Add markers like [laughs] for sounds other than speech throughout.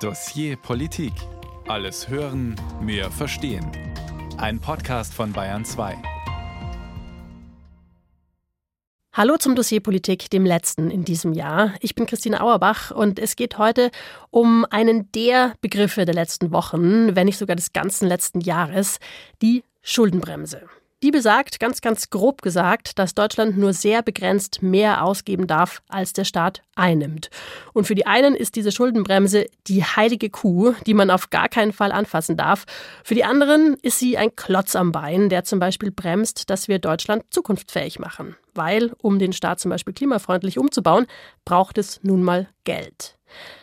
Dossier Politik. Alles hören, mehr verstehen. Ein Podcast von Bayern 2. Hallo zum Dossier Politik, dem letzten in diesem Jahr. Ich bin Christine Auerbach und es geht heute um einen der Begriffe der letzten Wochen, wenn nicht sogar des ganzen letzten Jahres, die Schuldenbremse. Die besagt, ganz, ganz grob gesagt, dass Deutschland nur sehr begrenzt mehr ausgeben darf, als der Staat einnimmt. Und für die einen ist diese Schuldenbremse die heilige Kuh, die man auf gar keinen Fall anfassen darf. Für die anderen ist sie ein Klotz am Bein, der zum Beispiel bremst, dass wir Deutschland zukunftsfähig machen. Weil, um den Staat zum Beispiel klimafreundlich umzubauen, braucht es nun mal Geld.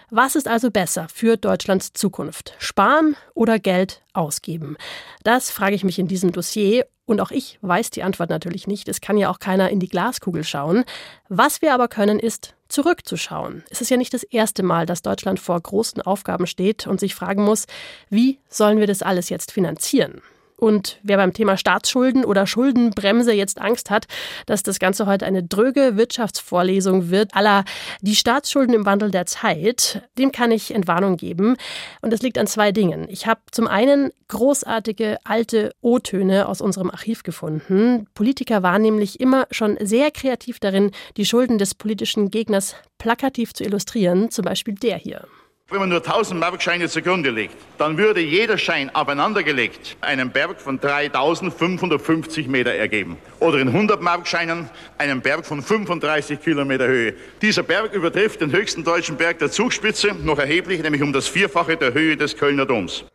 Was ist also besser für Deutschlands Zukunft? Sparen oder Geld ausgeben? Das frage ich mich in diesem Dossier und auch ich weiß die Antwort natürlich nicht. Es kann ja auch keiner in die Glaskugel schauen. Was wir aber können, ist zurückzuschauen. Es ist ja nicht das erste Mal, dass Deutschland vor großen Aufgaben steht und sich fragen muss, wie sollen wir das alles jetzt finanzieren? Und wer beim Thema Staatsschulden oder Schuldenbremse jetzt Angst hat, dass das Ganze heute eine dröge Wirtschaftsvorlesung wird, aller die Staatsschulden im Wandel der Zeit, dem kann ich Entwarnung geben. Und das liegt an zwei Dingen. Ich habe zum einen großartige alte O-Töne aus unserem Archiv gefunden. Politiker waren nämlich immer schon sehr kreativ darin, die Schulden des politischen Gegners plakativ zu illustrieren. Zum Beispiel der hier. Wenn man nur 1000 Markscheine zugrunde legt, dann würde jeder Schein aufeinandergelegt einen Berg von 3550 Meter ergeben. Oder in 100 Markscheinen einen Berg von 35 Kilometer Höhe. Dieser Berg übertrifft den höchsten deutschen Berg der Zugspitze noch erheblich, nämlich um das Vierfache der Höhe des Kölner Doms.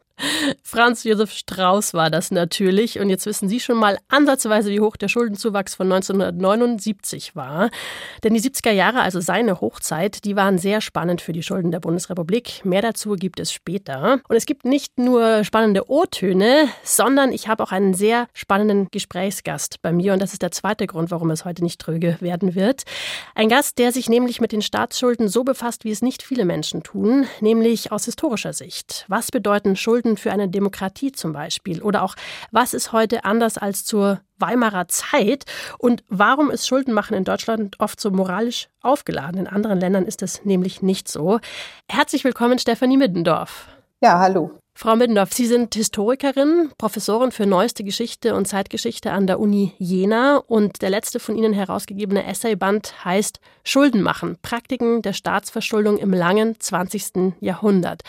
Franz Josef Strauß war das natürlich. Und jetzt wissen Sie schon mal ansatzweise, wie hoch der Schuldenzuwachs von 1979 war. Denn die 70er Jahre, also seine Hochzeit, die waren sehr spannend für die Schulden der Bundesrepublik. Mehr dazu gibt es später. Und es gibt nicht nur spannende O-Töne, sondern ich habe auch einen sehr spannenden Gesprächsgast bei mir. Und das ist der zweite Grund, warum es heute nicht tröge werden wird. Ein Gast, der sich nämlich mit den Staatsschulden so befasst, wie es nicht viele Menschen tun, nämlich aus historischer Sicht. Was bedeuten Schulden Schulden für eine Demokratie zum Beispiel? Oder auch, was ist heute anders als zur Weimarer Zeit? Und warum ist Schuldenmachen in Deutschland oft so moralisch aufgeladen? In anderen Ländern ist es nämlich nicht so. Herzlich willkommen, Stefanie Middendorf. Ja, hallo. Frau Middendorf, Sie sind Historikerin, Professorin für neueste Geschichte und Zeitgeschichte an der Uni Jena und der letzte von Ihnen herausgegebene Essayband heißt Schulden machen, Praktiken der Staatsverschuldung im langen 20. Jahrhundert.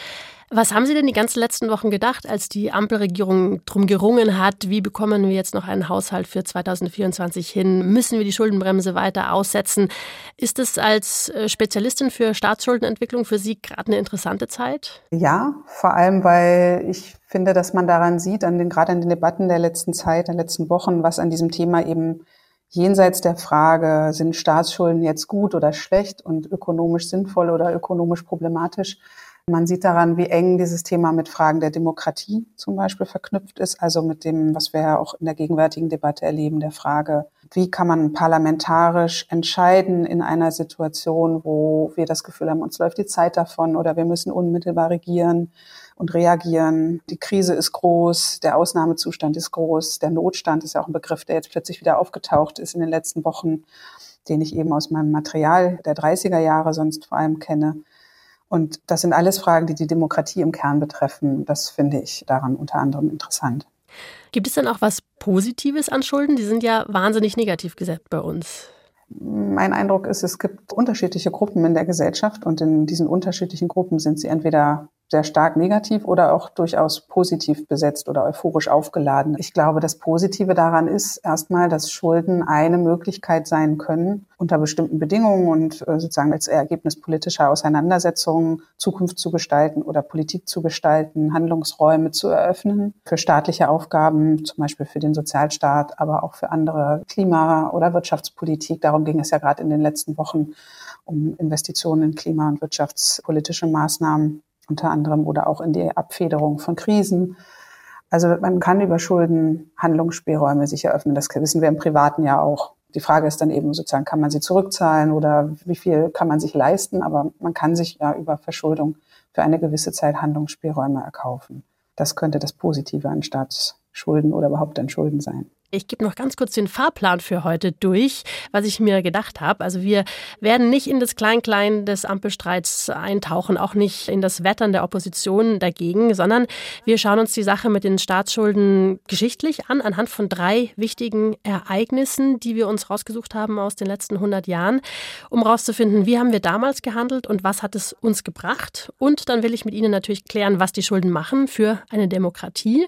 Was haben Sie denn die ganzen letzten Wochen gedacht, als die Ampelregierung drum gerungen hat, wie bekommen wir jetzt noch einen Haushalt für 2024 hin? Müssen wir die Schuldenbremse weiter aussetzen? Ist es als äh, Spezialistin für Staatsschuldenentwicklung für Sie gerade eine interessante Zeit? Ja, vor allem, weil ich finde, dass man daran sieht, an den, gerade an den Debatten der letzten Zeit, der letzten Wochen, was an diesem Thema eben jenseits der Frage, sind Staatsschulden jetzt gut oder schlecht und ökonomisch sinnvoll oder ökonomisch problematisch, man sieht daran, wie eng dieses Thema mit Fragen der Demokratie zum Beispiel verknüpft ist, also mit dem, was wir ja auch in der gegenwärtigen Debatte erleben, der Frage, wie kann man parlamentarisch entscheiden in einer Situation, wo wir das Gefühl haben, uns läuft die Zeit davon oder wir müssen unmittelbar regieren und reagieren. Die Krise ist groß, der Ausnahmezustand ist groß, der Notstand ist ja auch ein Begriff, der jetzt plötzlich wieder aufgetaucht ist in den letzten Wochen, den ich eben aus meinem Material der 30er Jahre sonst vor allem kenne. Und das sind alles Fragen, die die Demokratie im Kern betreffen. Das finde ich daran unter anderem interessant. Gibt es denn auch was Positives an Schulden? Die sind ja wahnsinnig negativ gesetzt bei uns. Mein Eindruck ist, es gibt unterschiedliche Gruppen in der Gesellschaft und in diesen unterschiedlichen Gruppen sind sie entweder sehr stark negativ oder auch durchaus positiv besetzt oder euphorisch aufgeladen. Ich glaube, das Positive daran ist erstmal, dass Schulden eine Möglichkeit sein können, unter bestimmten Bedingungen und äh, sozusagen als Ergebnis politischer Auseinandersetzungen Zukunft zu gestalten oder Politik zu gestalten, Handlungsräume zu eröffnen für staatliche Aufgaben, zum Beispiel für den Sozialstaat, aber auch für andere Klima- oder Wirtschaftspolitik. Darum ging es ja gerade in den letzten Wochen um Investitionen in klima- und wirtschaftspolitische Maßnahmen unter anderem oder auch in die Abfederung von Krisen. Also man kann über Schulden Handlungsspielräume sich eröffnen. Das wissen wir im Privaten ja auch. Die Frage ist dann eben sozusagen, kann man sie zurückzahlen oder wie viel kann man sich leisten? Aber man kann sich ja über Verschuldung für eine gewisse Zeit Handlungsspielräume erkaufen. Das könnte das Positive an Staatsschulden oder überhaupt an Schulden sein. Ich gebe noch ganz kurz den Fahrplan für heute durch, was ich mir gedacht habe. Also wir werden nicht in das Klein-Klein des Ampelstreits eintauchen, auch nicht in das Wettern der Opposition dagegen, sondern wir schauen uns die Sache mit den Staatsschulden geschichtlich an, anhand von drei wichtigen Ereignissen, die wir uns rausgesucht haben aus den letzten 100 Jahren, um herauszufinden, wie haben wir damals gehandelt und was hat es uns gebracht. Und dann will ich mit Ihnen natürlich klären, was die Schulden machen für eine Demokratie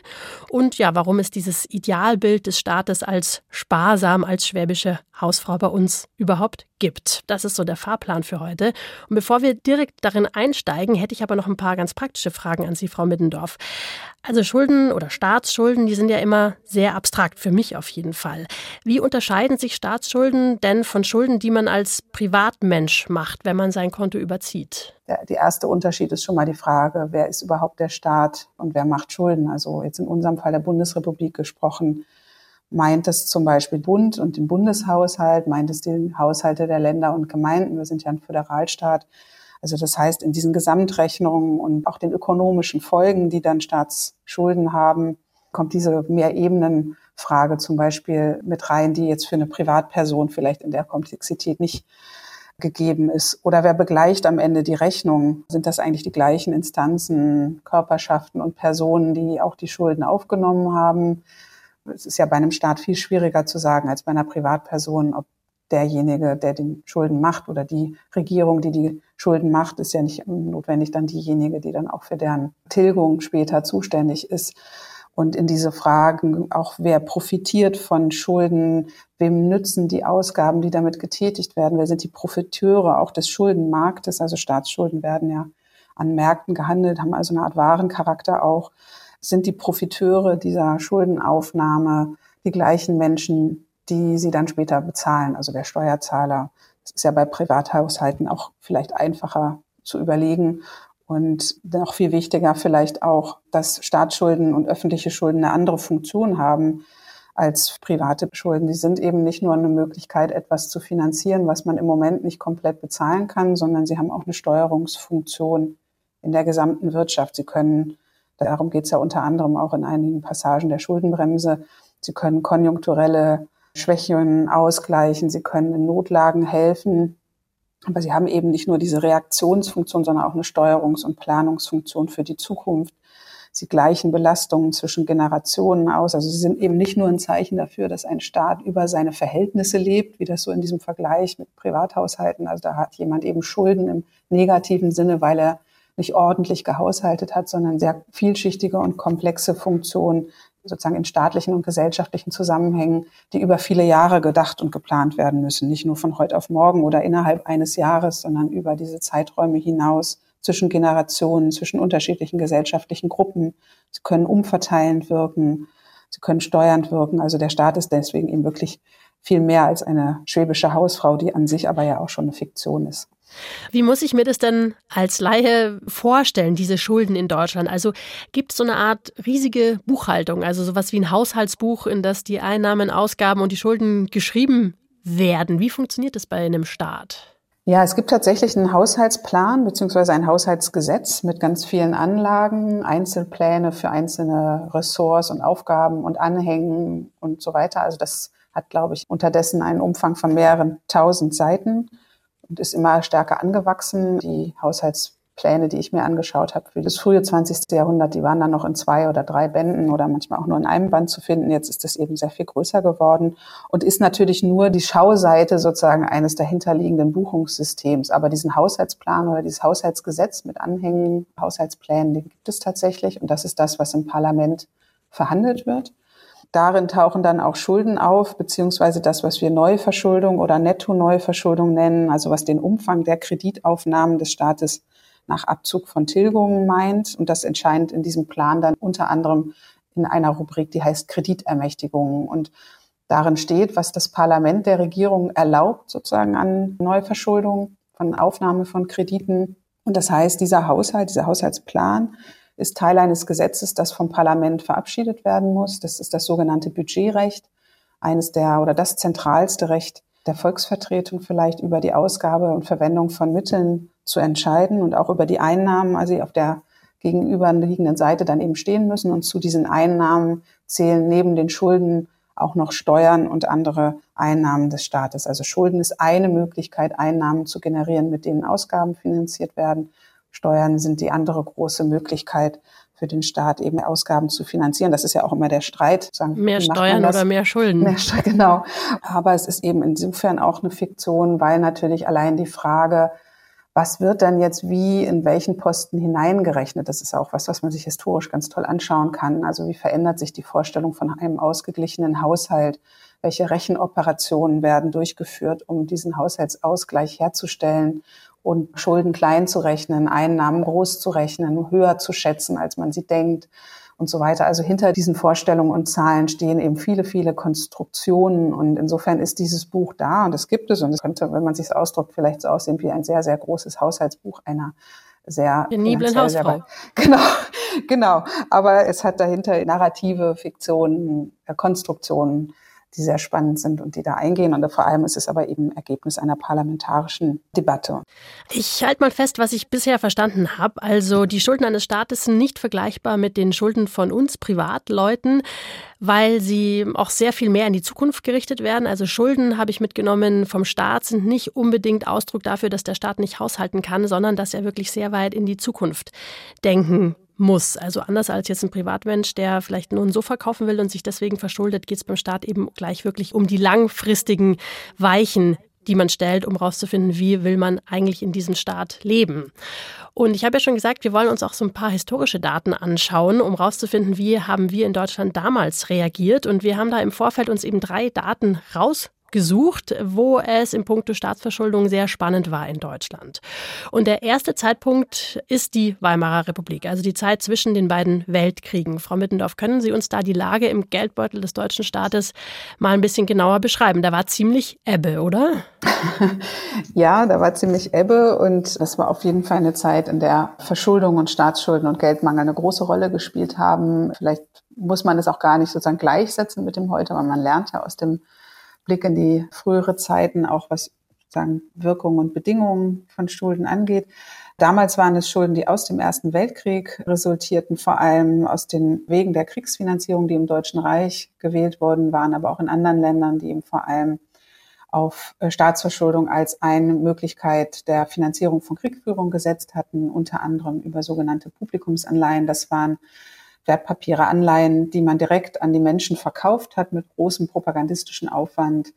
und ja, warum es dieses Idealbild des Staates Staates als sparsam, als schwäbische Hausfrau bei uns überhaupt gibt. Das ist so der Fahrplan für heute. Und bevor wir direkt darin einsteigen, hätte ich aber noch ein paar ganz praktische Fragen an Sie, Frau Middendorf. Also Schulden oder Staatsschulden, die sind ja immer sehr abstrakt, für mich auf jeden Fall. Wie unterscheiden sich Staatsschulden denn von Schulden, die man als Privatmensch macht, wenn man sein Konto überzieht? Der, der erste Unterschied ist schon mal die Frage, wer ist überhaupt der Staat und wer macht Schulden? Also jetzt in unserem Fall der Bundesrepublik gesprochen meint es zum Beispiel Bund und den Bundeshaushalt, meint es die Haushalte der Länder und Gemeinden. Wir sind ja ein Föderalstaat. Also das heißt, in diesen Gesamtrechnungen und auch den ökonomischen Folgen, die dann Staatsschulden haben, kommt diese Mehrebenenfrage zum Beispiel mit rein, die jetzt für eine Privatperson vielleicht in der Komplexität nicht gegeben ist. Oder wer begleicht am Ende die Rechnung? Sind das eigentlich die gleichen Instanzen, Körperschaften und Personen, die auch die Schulden aufgenommen haben? Es ist ja bei einem Staat viel schwieriger zu sagen als bei einer Privatperson, ob derjenige, der den Schulden macht oder die Regierung, die die Schulden macht, ist ja nicht notwendig dann diejenige, die dann auch für deren Tilgung später zuständig ist. Und in diese Fragen auch, wer profitiert von Schulden, wem nützen die Ausgaben, die damit getätigt werden, wer sind die Profiteure auch des Schuldenmarktes, also Staatsschulden werden ja an Märkten gehandelt, haben also eine Art Warencharakter auch sind die Profiteure dieser Schuldenaufnahme die gleichen Menschen, die sie dann später bezahlen, also der Steuerzahler. Das ist ja bei Privathaushalten auch vielleicht einfacher zu überlegen. Und noch viel wichtiger vielleicht auch, dass Staatsschulden und öffentliche Schulden eine andere Funktion haben als private Schulden. Die sind eben nicht nur eine Möglichkeit, etwas zu finanzieren, was man im Moment nicht komplett bezahlen kann, sondern sie haben auch eine Steuerungsfunktion in der gesamten Wirtschaft. Sie können Darum geht es ja unter anderem auch in einigen Passagen der Schuldenbremse. Sie können konjunkturelle Schwächen ausgleichen, sie können in Notlagen helfen. Aber sie haben eben nicht nur diese Reaktionsfunktion, sondern auch eine Steuerungs- und Planungsfunktion für die Zukunft. Sie gleichen Belastungen zwischen Generationen aus. Also sie sind eben nicht nur ein Zeichen dafür, dass ein Staat über seine Verhältnisse lebt, wie das so in diesem Vergleich mit Privathaushalten. Also da hat jemand eben Schulden im negativen Sinne, weil er nicht ordentlich gehaushaltet hat, sondern sehr vielschichtige und komplexe Funktionen sozusagen in staatlichen und gesellschaftlichen Zusammenhängen, die über viele Jahre gedacht und geplant werden müssen. Nicht nur von heute auf morgen oder innerhalb eines Jahres, sondern über diese Zeiträume hinaus zwischen Generationen, zwischen unterschiedlichen gesellschaftlichen Gruppen. Sie können umverteilend wirken, sie können steuernd wirken. Also der Staat ist deswegen eben wirklich viel mehr als eine schwäbische Hausfrau, die an sich aber ja auch schon eine Fiktion ist. Wie muss ich mir das denn als Laie vorstellen, diese Schulden in Deutschland? Also gibt es so eine Art riesige Buchhaltung, also sowas wie ein Haushaltsbuch, in das die Einnahmen, Ausgaben und die Schulden geschrieben werden? Wie funktioniert das bei einem Staat? Ja, es gibt tatsächlich einen Haushaltsplan beziehungsweise ein Haushaltsgesetz mit ganz vielen Anlagen, Einzelpläne für einzelne Ressorts und Aufgaben und Anhängen und so weiter. Also das hat, glaube ich, unterdessen einen Umfang von mehreren tausend Seiten und ist immer stärker angewachsen. Die Haushaltspläne, die ich mir angeschaut habe für das frühe 20. Jahrhundert, die waren dann noch in zwei oder drei Bänden oder manchmal auch nur in einem Band zu finden. Jetzt ist das eben sehr viel größer geworden und ist natürlich nur die Schauseite sozusagen eines dahinterliegenden Buchungssystems. Aber diesen Haushaltsplan oder dieses Haushaltsgesetz mit Anhängen, Haushaltsplänen, den gibt es tatsächlich. Und das ist das, was im Parlament verhandelt wird. Darin tauchen dann auch Schulden auf, beziehungsweise das, was wir Neuverschuldung oder Netto-Neuverschuldung nennen, also was den Umfang der Kreditaufnahmen des Staates nach Abzug von Tilgungen meint. Und das entscheidet in diesem Plan dann unter anderem in einer Rubrik, die heißt Kreditermächtigungen. Und darin steht, was das Parlament der Regierung erlaubt, sozusagen an Neuverschuldung, von Aufnahme von Krediten. Und das heißt, dieser Haushalt, dieser Haushaltsplan ist Teil eines Gesetzes, das vom Parlament verabschiedet werden muss. Das ist das sogenannte Budgetrecht, eines der oder das zentralste Recht der Volksvertretung vielleicht über die Ausgabe und Verwendung von Mitteln zu entscheiden und auch über die Einnahmen, also auf der gegenüberliegenden Seite dann eben stehen müssen. Und zu diesen Einnahmen zählen neben den Schulden auch noch Steuern und andere Einnahmen des Staates. Also Schulden ist eine Möglichkeit, Einnahmen zu generieren, mit denen Ausgaben finanziert werden. Steuern sind die andere große Möglichkeit für den Staat, eben Ausgaben zu finanzieren. Das ist ja auch immer der Streit. Sagen, mehr Steuern oder mehr Schulden. Mehr, [laughs] genau. Aber es ist eben insofern auch eine Fiktion, weil natürlich allein die Frage, was wird dann jetzt wie in welchen Posten hineingerechnet? Das ist auch was, was man sich historisch ganz toll anschauen kann. Also wie verändert sich die Vorstellung von einem ausgeglichenen Haushalt? Welche Rechenoperationen werden durchgeführt, um diesen Haushaltsausgleich herzustellen und Schulden klein zu rechnen, Einnahmen groß zu rechnen, höher zu schätzen, als man sie denkt? und so weiter. Also hinter diesen Vorstellungen und Zahlen stehen eben viele, viele Konstruktionen und insofern ist dieses Buch da und es gibt es und es könnte, wenn man sich ausdrückt, vielleicht so aussehen wie ein sehr, sehr großes Haushaltsbuch einer sehr peniblen Hausfrau. [laughs] Genau, genau. Aber es hat dahinter narrative Fiktionen, äh, Konstruktionen, die sehr spannend sind und die da eingehen. Und vor allem ist es aber eben Ergebnis einer parlamentarischen Debatte. Ich halte mal fest, was ich bisher verstanden habe. Also die Schulden eines Staates sind nicht vergleichbar mit den Schulden von uns Privatleuten, weil sie auch sehr viel mehr in die Zukunft gerichtet werden. Also Schulden, habe ich mitgenommen, vom Staat sind nicht unbedingt Ausdruck dafür, dass der Staat nicht haushalten kann, sondern dass er wirklich sehr weit in die Zukunft denken muss. Also anders als jetzt ein Privatmensch, der vielleicht nur ein Sofa kaufen will und sich deswegen verschuldet, geht es beim Staat eben gleich wirklich um die langfristigen Weichen, die man stellt, um herauszufinden, wie will man eigentlich in diesem Staat leben. Und ich habe ja schon gesagt, wir wollen uns auch so ein paar historische Daten anschauen, um herauszufinden, wie haben wir in Deutschland damals reagiert. Und wir haben da im Vorfeld uns eben drei Daten raus gesucht, wo es im Punkto Staatsverschuldung sehr spannend war in Deutschland. Und der erste Zeitpunkt ist die Weimarer Republik, also die Zeit zwischen den beiden Weltkriegen. Frau Mittendorf, können Sie uns da die Lage im Geldbeutel des deutschen Staates mal ein bisschen genauer beschreiben? Da war ziemlich Ebbe, oder? [laughs] Ja, da war ziemlich Ebbe und das war auf jeden Fall eine Zeit, in der Verschuldung und Staatsschulden und Geldmangel eine große Rolle gespielt haben. Vielleicht muss man es auch gar nicht sozusagen gleichsetzen mit dem heute, aber man lernt ja aus dem Blick in die frühere Zeiten, auch was sagen Wirkungen und Bedingungen von Schulden angeht. Damals waren es Schulden, die aus dem Ersten Weltkrieg resultierten, vor allem aus den Wegen der Kriegsfinanzierung, die im Deutschen Reich gewählt worden waren, aber auch in anderen Ländern, die eben vor allem auf äh, Staatsverschuldung als eine Möglichkeit der Finanzierung von Kriegführung gesetzt hatten, unter anderem über sogenannte Publikumsanleihen. Das waren Wertpapiere, Anleihen, die man direkt an die Menschen verkauft hat mit großem propagandistischen Aufwand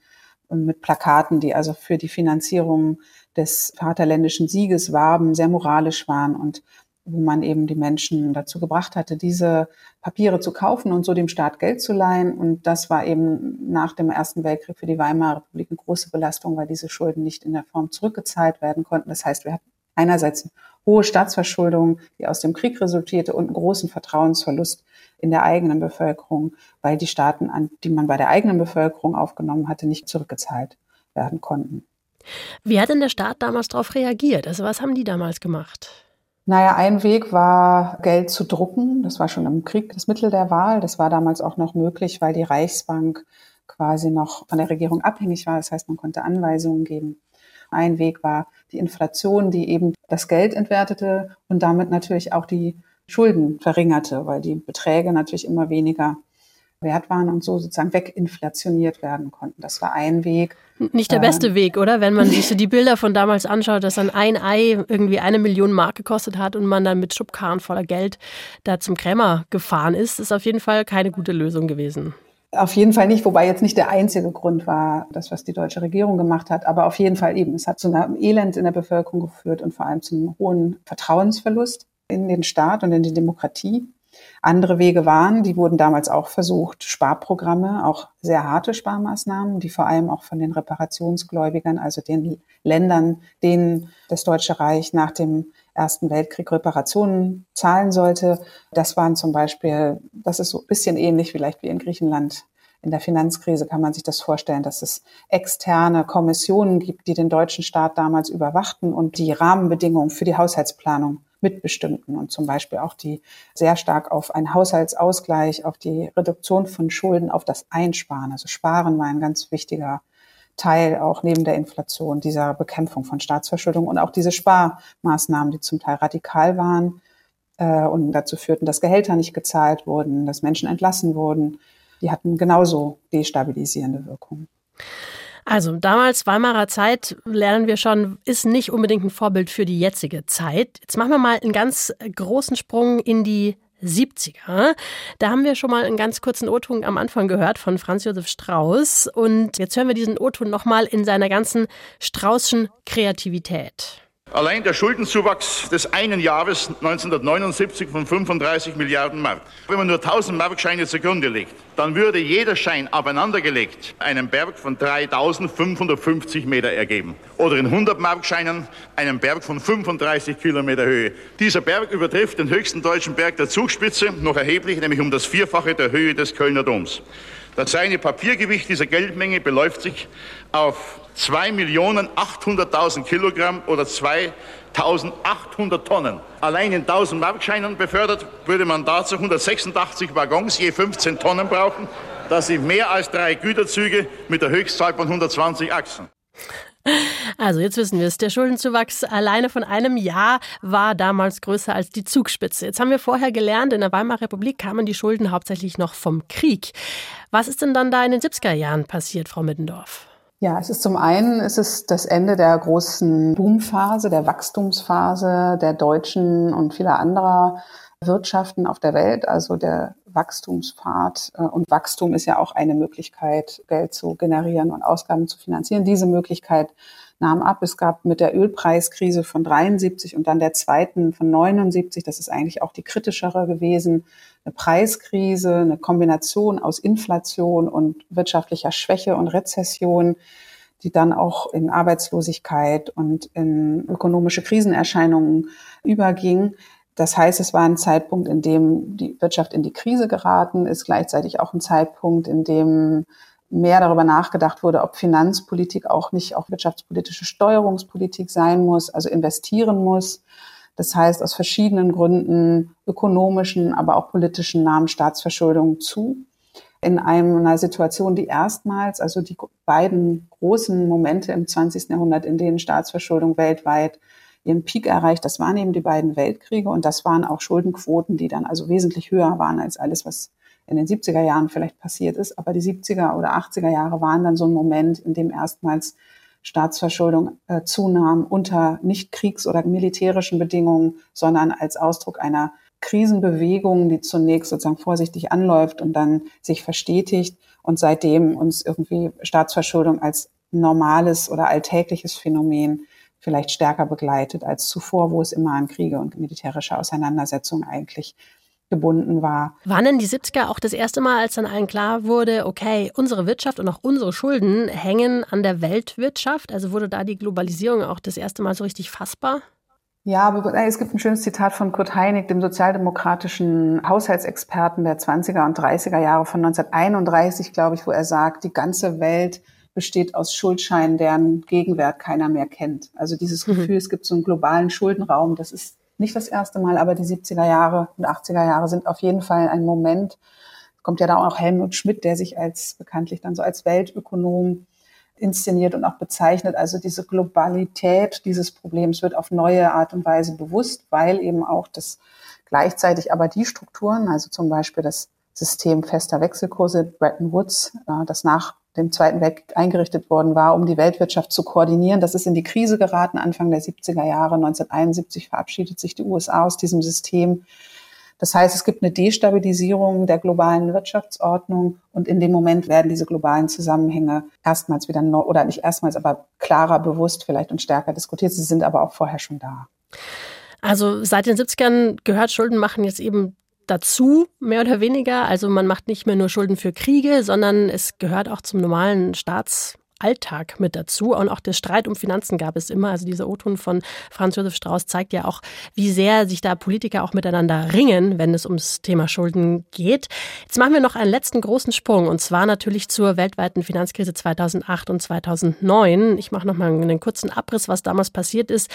und mit Plakaten, die also für die Finanzierung des vaterländischen Sieges warben, sehr moralisch waren und wo man eben die Menschen dazu gebracht hatte, diese Papiere zu kaufen und so dem Staat Geld zu leihen. Und das war eben nach dem Ersten Weltkrieg für die Weimarer Republik eine große Belastung, weil diese Schulden nicht in der Form zurückgezahlt werden konnten. Das heißt, wir hatten einerseits hohe Staatsverschuldung, die aus dem Krieg resultierte und einen großen Vertrauensverlust in der eigenen Bevölkerung, weil die Staaten, an die man bei der eigenen Bevölkerung aufgenommen hatte, nicht zurückgezahlt werden konnten. Wie hat denn der Staat damals darauf reagiert? Also was haben die damals gemacht? Naja, ein Weg war, Geld zu drucken. Das war schon im Krieg das Mittel der Wahl. Das war damals auch noch möglich, weil die Reichsbank quasi noch von der Regierung abhängig war. Das heißt, man konnte Anweisungen geben. Ein Weg war die Inflation, die eben das Geld entwertete und damit natürlich auch die Schulden verringerte, weil die Beträge natürlich immer weniger wert waren und so sozusagen weginflationiert werden konnten. Das war ein Weg. Nicht der beste ähm, Weg, oder? Wenn man sich so die Bilder von damals anschaut, dass dann ein Ei irgendwie eine Million Mark gekostet hat und man dann mit Schubkarren voller Geld da zum Krämer gefahren ist, ist auf jeden Fall keine gute Lösung gewesen. Auf jeden Fall nicht, wobei jetzt nicht der einzige Grund war, das, was die deutsche Regierung gemacht hat, aber auf jeden Fall eben, es hat zu einem Elend in der Bevölkerung geführt und vor allem zu einem hohen Vertrauensverlust in den Staat und in die Demokratie. Andere Wege waren, die wurden damals auch versucht, Sparprogramme, auch sehr harte Sparmaßnahmen, die vor allem auch von den Reparationsgläubigern, also den Ländern, denen das Deutsche Reich nach dem Ersten Weltkrieg Reparationen zahlen sollte. Das waren zum Beispiel, das ist so ein bisschen ähnlich vielleicht wie in Griechenland. In der Finanzkrise kann man sich das vorstellen, dass es externe Kommissionen gibt, die den deutschen Staat damals überwachten und die Rahmenbedingungen für die Haushaltsplanung mitbestimmten und zum Beispiel auch die sehr stark auf einen Haushaltsausgleich, auf die Reduktion von Schulden, auf das Einsparen. Also Sparen war ein ganz wichtiger Teil auch neben der Inflation dieser Bekämpfung von Staatsverschuldung und auch diese Sparmaßnahmen, die zum Teil radikal waren äh, und dazu führten, dass Gehälter nicht gezahlt wurden, dass Menschen entlassen wurden. die hatten genauso destabilisierende Wirkungen. Also damals Weimarer Zeit lernen wir schon, ist nicht unbedingt ein Vorbild für die jetzige Zeit. Jetzt machen wir mal einen ganz großen Sprung in die 70er. Da haben wir schon mal einen ganz kurzen O-Ton am Anfang gehört von Franz Josef Strauß. Und jetzt hören wir diesen O-Ton nochmal in seiner ganzen Straußschen Kreativität. Allein der Schuldenzuwachs des einen Jahres 1979 von 35 Milliarden Mark. Wenn man nur 1000 Markscheine zugrunde legt, dann würde jeder Schein aufeinandergelegt einen Berg von 3550 Meter ergeben. Oder in 100 Markscheinen einen Berg von 35 Kilometer Höhe. Dieser Berg übertrifft den höchsten deutschen Berg der Zugspitze noch erheblich, nämlich um das Vierfache der Höhe des Kölner Doms. Das reine Papiergewicht dieser Geldmenge beläuft sich auf 2.800.000 Kilogramm oder 2.800 Tonnen. Allein in 1000 Markscheinen befördert würde man dazu 186 Waggons je 15 Tonnen brauchen. Das sind mehr als drei Güterzüge mit der Höchstzahl von 120 Achsen. Also jetzt wissen wir es, der Schuldenzuwachs alleine von einem Jahr war damals größer als die Zugspitze. Jetzt haben wir vorher gelernt, in der Weimarer Republik kamen die Schulden hauptsächlich noch vom Krieg. Was ist denn dann da in den 70er Jahren passiert, Frau Middendorf? Ja, es ist zum einen, es ist das Ende der großen Boomphase, der Wachstumsphase der deutschen und vieler anderer Wirtschaften auf der Welt, also der Wachstumspfad. Äh, und Wachstum ist ja auch eine Möglichkeit, Geld zu generieren und Ausgaben zu finanzieren. Diese Möglichkeit nahm ab. Es gab mit der Ölpreiskrise von 73 und dann der zweiten von 79, das ist eigentlich auch die kritischere gewesen, eine Preiskrise, eine Kombination aus Inflation und wirtschaftlicher Schwäche und Rezession, die dann auch in Arbeitslosigkeit und in ökonomische Krisenerscheinungen überging. Das heißt, es war ein Zeitpunkt, in dem die Wirtschaft in die Krise geraten ist, gleichzeitig auch ein Zeitpunkt, in dem mehr darüber nachgedacht wurde, ob Finanzpolitik auch nicht auch wirtschaftspolitische Steuerungspolitik sein muss, also investieren muss. Das heißt, aus verschiedenen Gründen, ökonomischen, aber auch politischen, nahm Staatsverschuldung zu. In einer Situation, die erstmals, also die beiden großen Momente im 20. Jahrhundert, in denen Staatsverschuldung weltweit ihren Peak erreicht, das waren eben die beiden Weltkriege und das waren auch Schuldenquoten, die dann also wesentlich höher waren als alles, was in den 70er Jahren vielleicht passiert ist. Aber die 70er oder 80er Jahre waren dann so ein Moment, in dem erstmals Staatsverschuldung äh, zunahm unter nicht kriegs- oder militärischen Bedingungen, sondern als Ausdruck einer Krisenbewegung, die zunächst sozusagen vorsichtig anläuft und dann sich verstetigt und seitdem uns irgendwie Staatsverschuldung als normales oder alltägliches Phänomen vielleicht stärker begleitet als zuvor, wo es immer an Kriege und militärische Auseinandersetzungen eigentlich gebunden war. Waren denn die 70er auch das erste Mal, als dann allen klar wurde, okay, unsere Wirtschaft und auch unsere Schulden hängen an der Weltwirtschaft? Also wurde da die Globalisierung auch das erste Mal so richtig fassbar? Ja, aber es gibt ein schönes Zitat von Kurt Heinig, dem sozialdemokratischen Haushaltsexperten der 20er und 30er Jahre von 1931, glaube ich, wo er sagt, die ganze Welt besteht aus Schuldscheinen, deren Gegenwert keiner mehr kennt. Also dieses mhm. Gefühl, es gibt so einen globalen Schuldenraum, das ist nicht das erste Mal, aber die 70er Jahre und 80er Jahre sind auf jeden Fall ein Moment. Kommt ja da auch Helmut Schmidt, der sich als bekanntlich dann so als Weltökonom inszeniert und auch bezeichnet. Also diese Globalität dieses Problems wird auf neue Art und Weise bewusst, weil eben auch das gleichzeitig aber die Strukturen, also zum Beispiel das System fester Wechselkurse Bretton Woods, äh, das nach dem Zweiten Weltkrieg eingerichtet worden war, um die Weltwirtschaft zu koordinieren. Das ist in die Krise geraten Anfang der 70er Jahre. 1971 verabschiedet sich die USA aus diesem System. Das heißt, es gibt eine Destabilisierung der globalen Wirtschaftsordnung und in dem Moment werden diese globalen Zusammenhänge erstmals wieder neu, oder nicht erstmals, aber klarer bewusst vielleicht und stärker diskutiert. Sie sind aber auch vorher schon da. Also seit den 70ern gehört Schuldenmachen jetzt eben dazu, mehr oder weniger. Also man macht nicht mehr nur Schulden für Kriege, sondern es gehört auch zum normalen Staats Alltag mit dazu. Und auch der Streit um Finanzen gab es immer. Also dieser O-Ton von Franz Josef Strauß zeigt ja auch, wie sehr sich da Politiker auch miteinander ringen, wenn es ums Thema Schulden geht. Jetzt machen wir noch einen letzten großen Sprung und zwar natürlich zur weltweiten Finanzkrise 2008 und 2009. Ich mache noch mal einen kurzen Abriss, was damals passiert ist.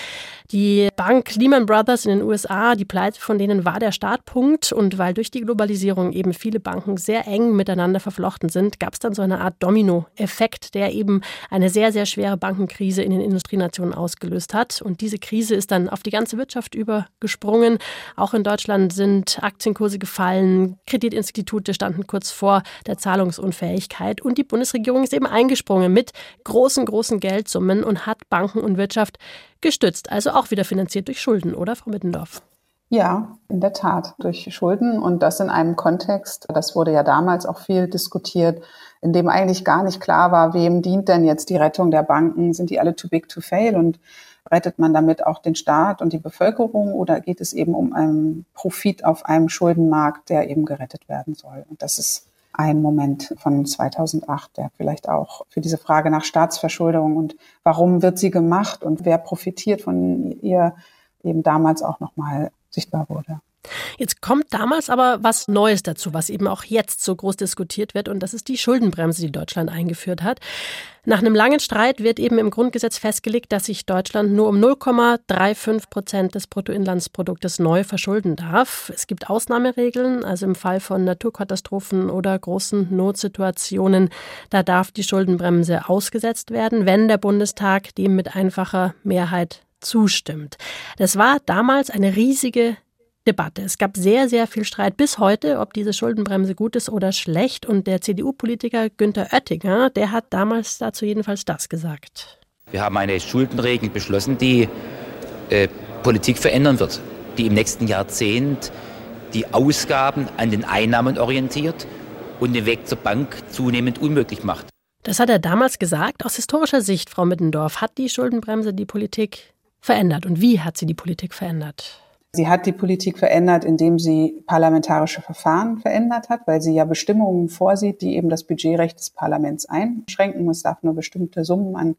Die Bank Lehman Brothers in den USA, die Pleite von denen war der Startpunkt und weil durch die Globalisierung eben viele Banken sehr eng miteinander verflochten sind, gab es dann so eine Art Domino-Effekt, der eben eine sehr, sehr schwere Bankenkrise in den Industrienationen ausgelöst hat. Und diese Krise ist dann auf die ganze Wirtschaft übergesprungen. Auch in Deutschland sind Aktienkurse gefallen, Kreditinstitute standen kurz vor der Zahlungsunfähigkeit und die Bundesregierung ist eben eingesprungen mit großen, großen Geldsummen und hat Banken und Wirtschaft gestützt. Also auch wieder finanziert durch Schulden, oder, Frau Mittendorf? Ja, in der Tat, durch Schulden und das in einem Kontext, das wurde ja damals auch viel diskutiert, in dem eigentlich gar nicht klar war, wem dient denn jetzt die Rettung der Banken? Sind die alle too big to fail und rettet man damit auch den Staat und die Bevölkerung oder geht es eben um einen Profit auf einem Schuldenmarkt, der eben gerettet werden soll? Und das ist ein Moment von 2008, der vielleicht auch für diese Frage nach Staatsverschuldung und warum wird sie gemacht und wer profitiert von ihr eben damals auch nochmal sichtbar wurde. Jetzt kommt damals aber was Neues dazu, was eben auch jetzt so groß diskutiert wird, und das ist die Schuldenbremse, die Deutschland eingeführt hat. Nach einem langen Streit wird eben im Grundgesetz festgelegt, dass sich Deutschland nur um 0,35 Prozent des Bruttoinlandsproduktes neu verschulden darf. Es gibt Ausnahmeregeln, also im Fall von Naturkatastrophen oder großen Notsituationen, da darf die Schuldenbremse ausgesetzt werden, wenn der Bundestag dem mit einfacher Mehrheit zustimmt. Das war damals eine riesige Debatte. Es gab sehr, sehr viel Streit bis heute, ob diese Schuldenbremse gut ist oder schlecht. Und der CDU-Politiker Günther Oettinger, der hat damals dazu jedenfalls das gesagt. Wir haben eine Schuldenregel beschlossen, die äh, Politik verändern wird, die im nächsten Jahrzehnt die Ausgaben an den Einnahmen orientiert und den Weg zur Bank zunehmend unmöglich macht. Das hat er damals gesagt. Aus historischer Sicht, Frau Mittendorf, hat die Schuldenbremse die Politik verändert. Und wie hat sie die Politik verändert? Sie hat die Politik verändert, indem sie parlamentarische Verfahren verändert hat, weil sie ja Bestimmungen vorsieht, die eben das Budgetrecht des Parlaments einschränken. Es darf nur bestimmte Summen an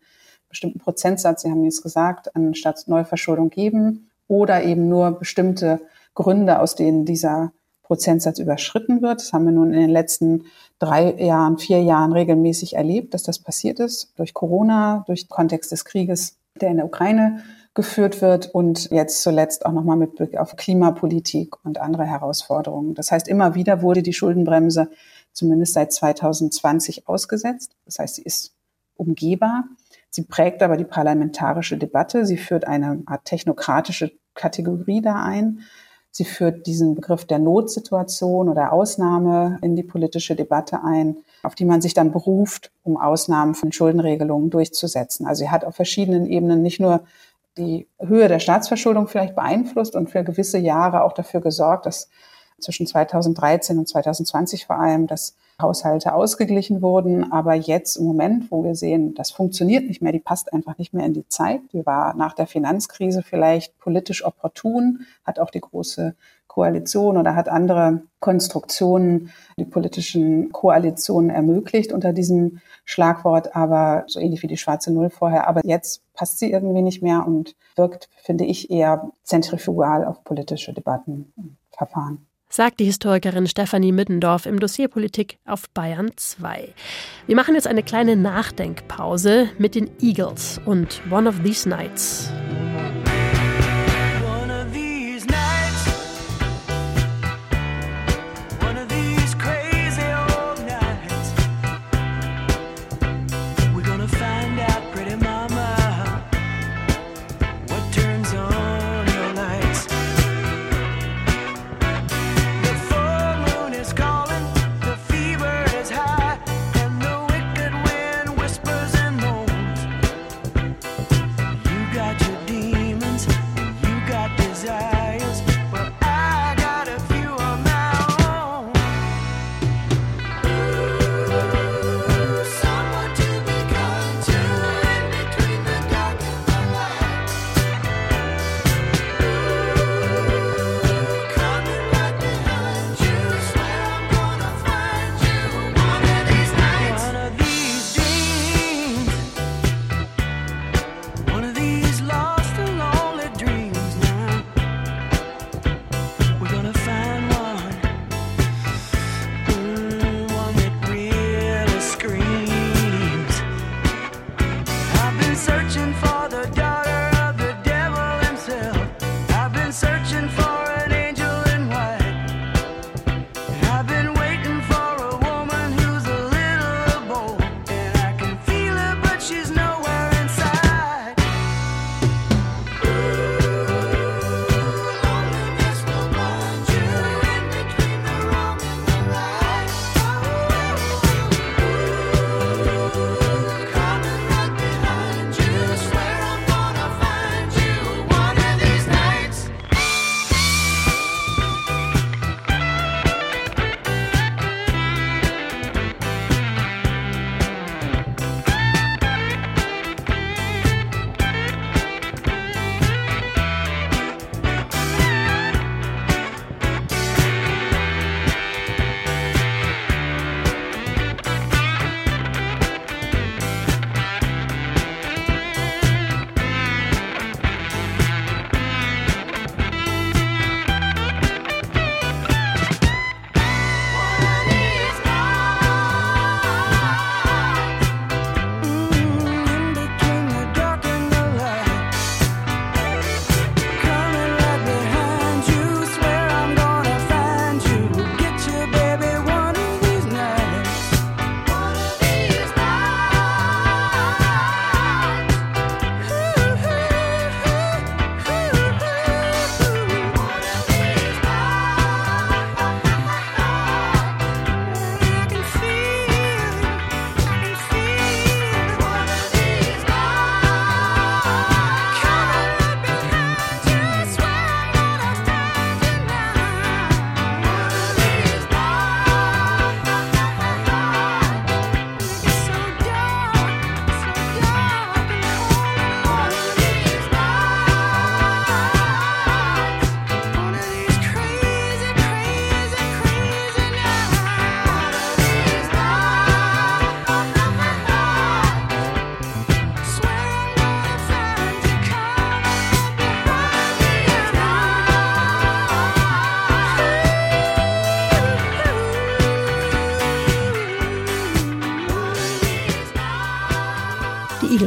bestimmten Prozentsatz, Sie haben jetzt gesagt, an Staatsneuverschuldung geben oder eben nur bestimmte Gründe, aus denen dieser Prozentsatz überschritten wird. Das haben wir nun in den letzten drei Jahren, vier Jahren regelmäßig erlebt, dass das passiert ist. Durch Corona, durch den Kontext des Krieges, der in der Ukraine geführt wird und jetzt zuletzt auch nochmal mit Blick auf Klimapolitik und andere Herausforderungen. Das heißt, immer wieder wurde die Schuldenbremse zumindest seit 2020 ausgesetzt. Das heißt, sie ist umgehbar. Sie prägt aber die parlamentarische Debatte. Sie führt eine Art technokratische Kategorie da ein. Sie führt diesen Begriff der Notsituation oder Ausnahme in die politische Debatte ein, auf die man sich dann beruft, um Ausnahmen von Schuldenregelungen durchzusetzen. Also sie hat auf verschiedenen Ebenen nicht nur die Höhe der Staatsverschuldung vielleicht beeinflusst und für gewisse Jahre auch dafür gesorgt, dass zwischen 2013 und 2020 vor allem, dass Haushalte ausgeglichen wurden. Aber jetzt im Moment, wo wir sehen, das funktioniert nicht mehr, die passt einfach nicht mehr in die Zeit. Die war nach der Finanzkrise vielleicht politisch opportun, hat auch die große Koalition oder hat andere Konstruktionen die politischen Koalitionen ermöglicht unter diesem Schlagwort, aber so ähnlich wie die schwarze Null vorher. Aber jetzt passt sie irgendwie nicht mehr und wirkt, finde ich, eher zentrifugal auf politische Debatten und Verfahren sagt die Historikerin Stefanie Middendorf im Dossier Politik auf Bayern 2. Wir machen jetzt eine kleine Nachdenkpause mit den Eagles und One of These Nights.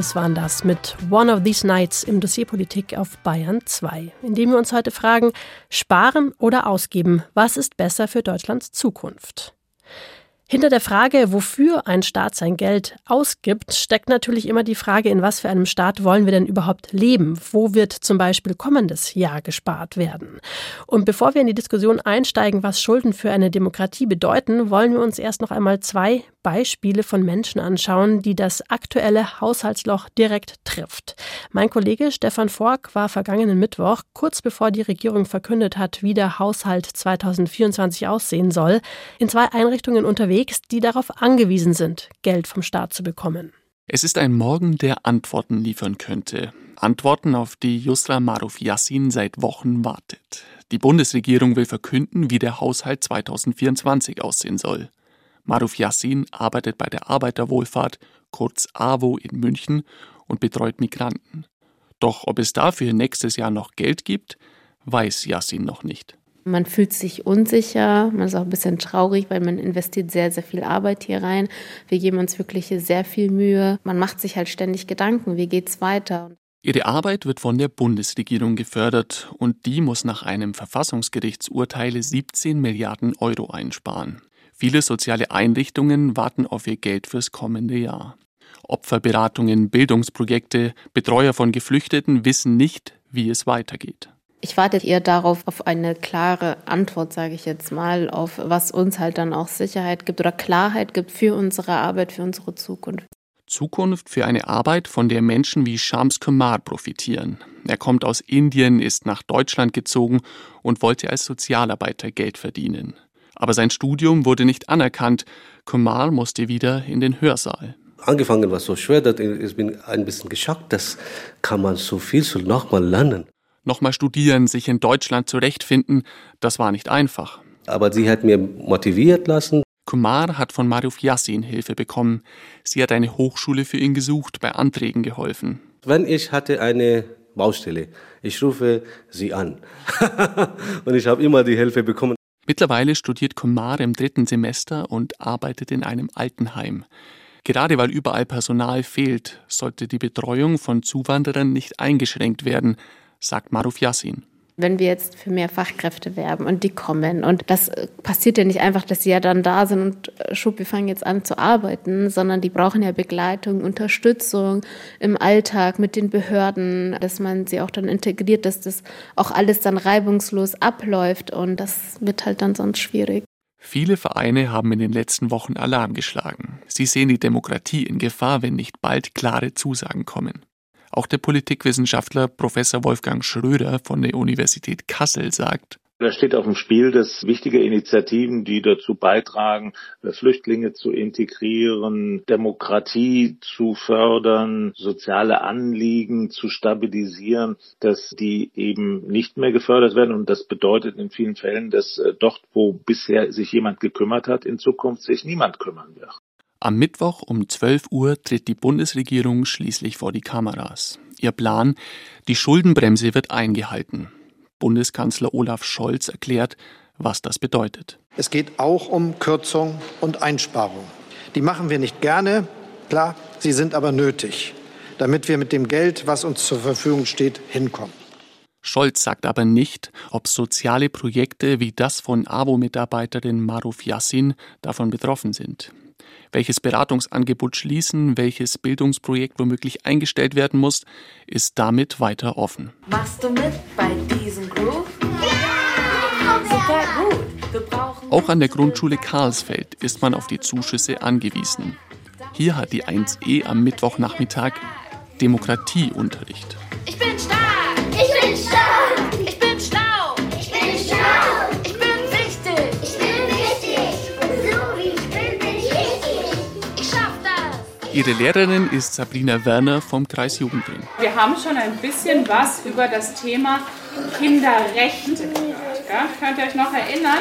Eagles waren das mit One of These Nights im Dossier Politik auf Bayern 2, in dem wir uns heute fragen, sparen oder ausgeben, was ist besser für Deutschlands Zukunft? Hinter der Frage, wofür ein Staat sein Geld ausgibt, steckt natürlich immer die Frage, in was für einem Staat wollen wir denn überhaupt leben? Wo wird zum Beispiel kommendes Jahr gespart werden? Und bevor wir in die Diskussion einsteigen, was Schulden für eine Demokratie bedeuten, wollen wir uns erst noch einmal zwei Beispiele von Menschen anschauen, die das aktuelle Haushaltsloch direkt trifft. Mein Kollege Stefan Fork war vergangenen Mittwoch, kurz bevor die Regierung verkündet hat, wie der Haushalt 2024 aussehen soll, in zwei Einrichtungen unterwegs, die darauf angewiesen sind, Geld vom Staat zu bekommen. Es ist ein Morgen, der Antworten liefern könnte. Antworten, auf die Yusra Maruf Yassin seit Wochen wartet. Die Bundesregierung will verkünden, wie der Haushalt 2024 aussehen soll. Maruf Yassin arbeitet bei der Arbeiterwohlfahrt, kurz AWO in München und betreut Migranten. Doch ob es dafür nächstes Jahr noch Geld gibt, weiß Yassin noch nicht. Man fühlt sich unsicher, man ist auch ein bisschen traurig, weil man investiert sehr, sehr viel Arbeit hier rein. Wir geben uns wirklich sehr viel Mühe. Man macht sich halt ständig Gedanken, wie geht's weiter? Ihre Arbeit wird von der Bundesregierung gefördert und die muss nach einem Verfassungsgerichtsurteil 17 Milliarden Euro einsparen. Viele soziale Einrichtungen warten auf ihr Geld fürs kommende Jahr. Opferberatungen, Bildungsprojekte, Betreuer von Geflüchteten wissen nicht, wie es weitergeht. Ich warte eher darauf, auf eine klare Antwort, sage ich jetzt mal, auf was uns halt dann auch Sicherheit gibt oder Klarheit gibt für unsere Arbeit, für unsere Zukunft. Zukunft für eine Arbeit, von der Menschen wie Shams Kumar profitieren. Er kommt aus Indien, ist nach Deutschland gezogen und wollte als Sozialarbeiter Geld verdienen. Aber sein Studium wurde nicht anerkannt. Kumar musste wieder in den Hörsaal. Angefangen war so schwer, dass ich bin ein bisschen geschockt. Das kann man so viel so nochmal lernen. Nochmal studieren, sich in Deutschland zurechtfinden, das war nicht einfach. Aber sie hat mir motiviert lassen. Kumar hat von Maruf Yassin Hilfe bekommen. Sie hat eine Hochschule für ihn gesucht, bei Anträgen geholfen. Wenn ich hatte eine Baustelle, ich rufe sie an. [laughs] und ich habe immer die Hilfe bekommen. Mittlerweile studiert Kumar im dritten Semester und arbeitet in einem Altenheim. Gerade weil überall Personal fehlt, sollte die Betreuung von Zuwanderern nicht eingeschränkt werden, sagt Maruf Yassin. Wenn wir jetzt für mehr Fachkräfte werben und die kommen und das äh, passiert ja nicht einfach, dass sie ja dann da sind und äh, schub, wir fangen jetzt an zu arbeiten, sondern die brauchen ja Begleitung, Unterstützung im Alltag mit den Behörden, dass man sie auch dann integriert, dass das auch alles dann reibungslos abläuft und das wird halt dann sonst schwierig. Viele Vereine haben in den letzten Wochen Alarm geschlagen. Sie sehen die Demokratie in Gefahr, wenn nicht bald klare Zusagen kommen. Auch der Politikwissenschaftler Professor Wolfgang Schröder von der Universität Kassel sagt, da steht auf dem Spiel, dass wichtige Initiativen, die dazu beitragen, Flüchtlinge zu integrieren, Demokratie zu fördern, soziale Anliegen zu stabilisieren, dass die eben nicht mehr gefördert werden. Und das bedeutet in vielen Fällen, dass äh, dort, wo bisher sich jemand gekümmert hat, in Zukunft sich niemand kümmern wird. Am Mittwoch um 12 Uhr tritt die Bundesregierung schließlich vor die Kameras. Ihr Plan, die Schuldenbremse wird eingehalten. Bundeskanzler Olaf Scholz erklärt, was das bedeutet. Es geht auch um Kürzung und Einsparung. Die machen wir nicht gerne, klar, sie sind aber nötig, damit wir mit dem Geld, was uns zur Verfügung steht, hinkommen. Scholz sagt aber nicht, ob soziale Projekte wie das von AWO-Mitarbeiterin Maruf Yassin davon betroffen sind welches Beratungsangebot schließen, welches Bildungsprojekt womöglich eingestellt werden muss, ist damit weiter offen. Machst du mit bei diesem Groove? Ja! Super gut. Auch an der Grundschule Karlsfeld ist man auf die Zuschüsse angewiesen. Hier hat die 1E am Mittwochnachmittag Demokratieunterricht. Ich bin stark! Ihre Lehrerin ist Sabrina Werner vom Kreis Jugendring. Wir haben schon ein bisschen was über das Thema Kinderrechte. Ja, könnt ihr euch noch erinnern?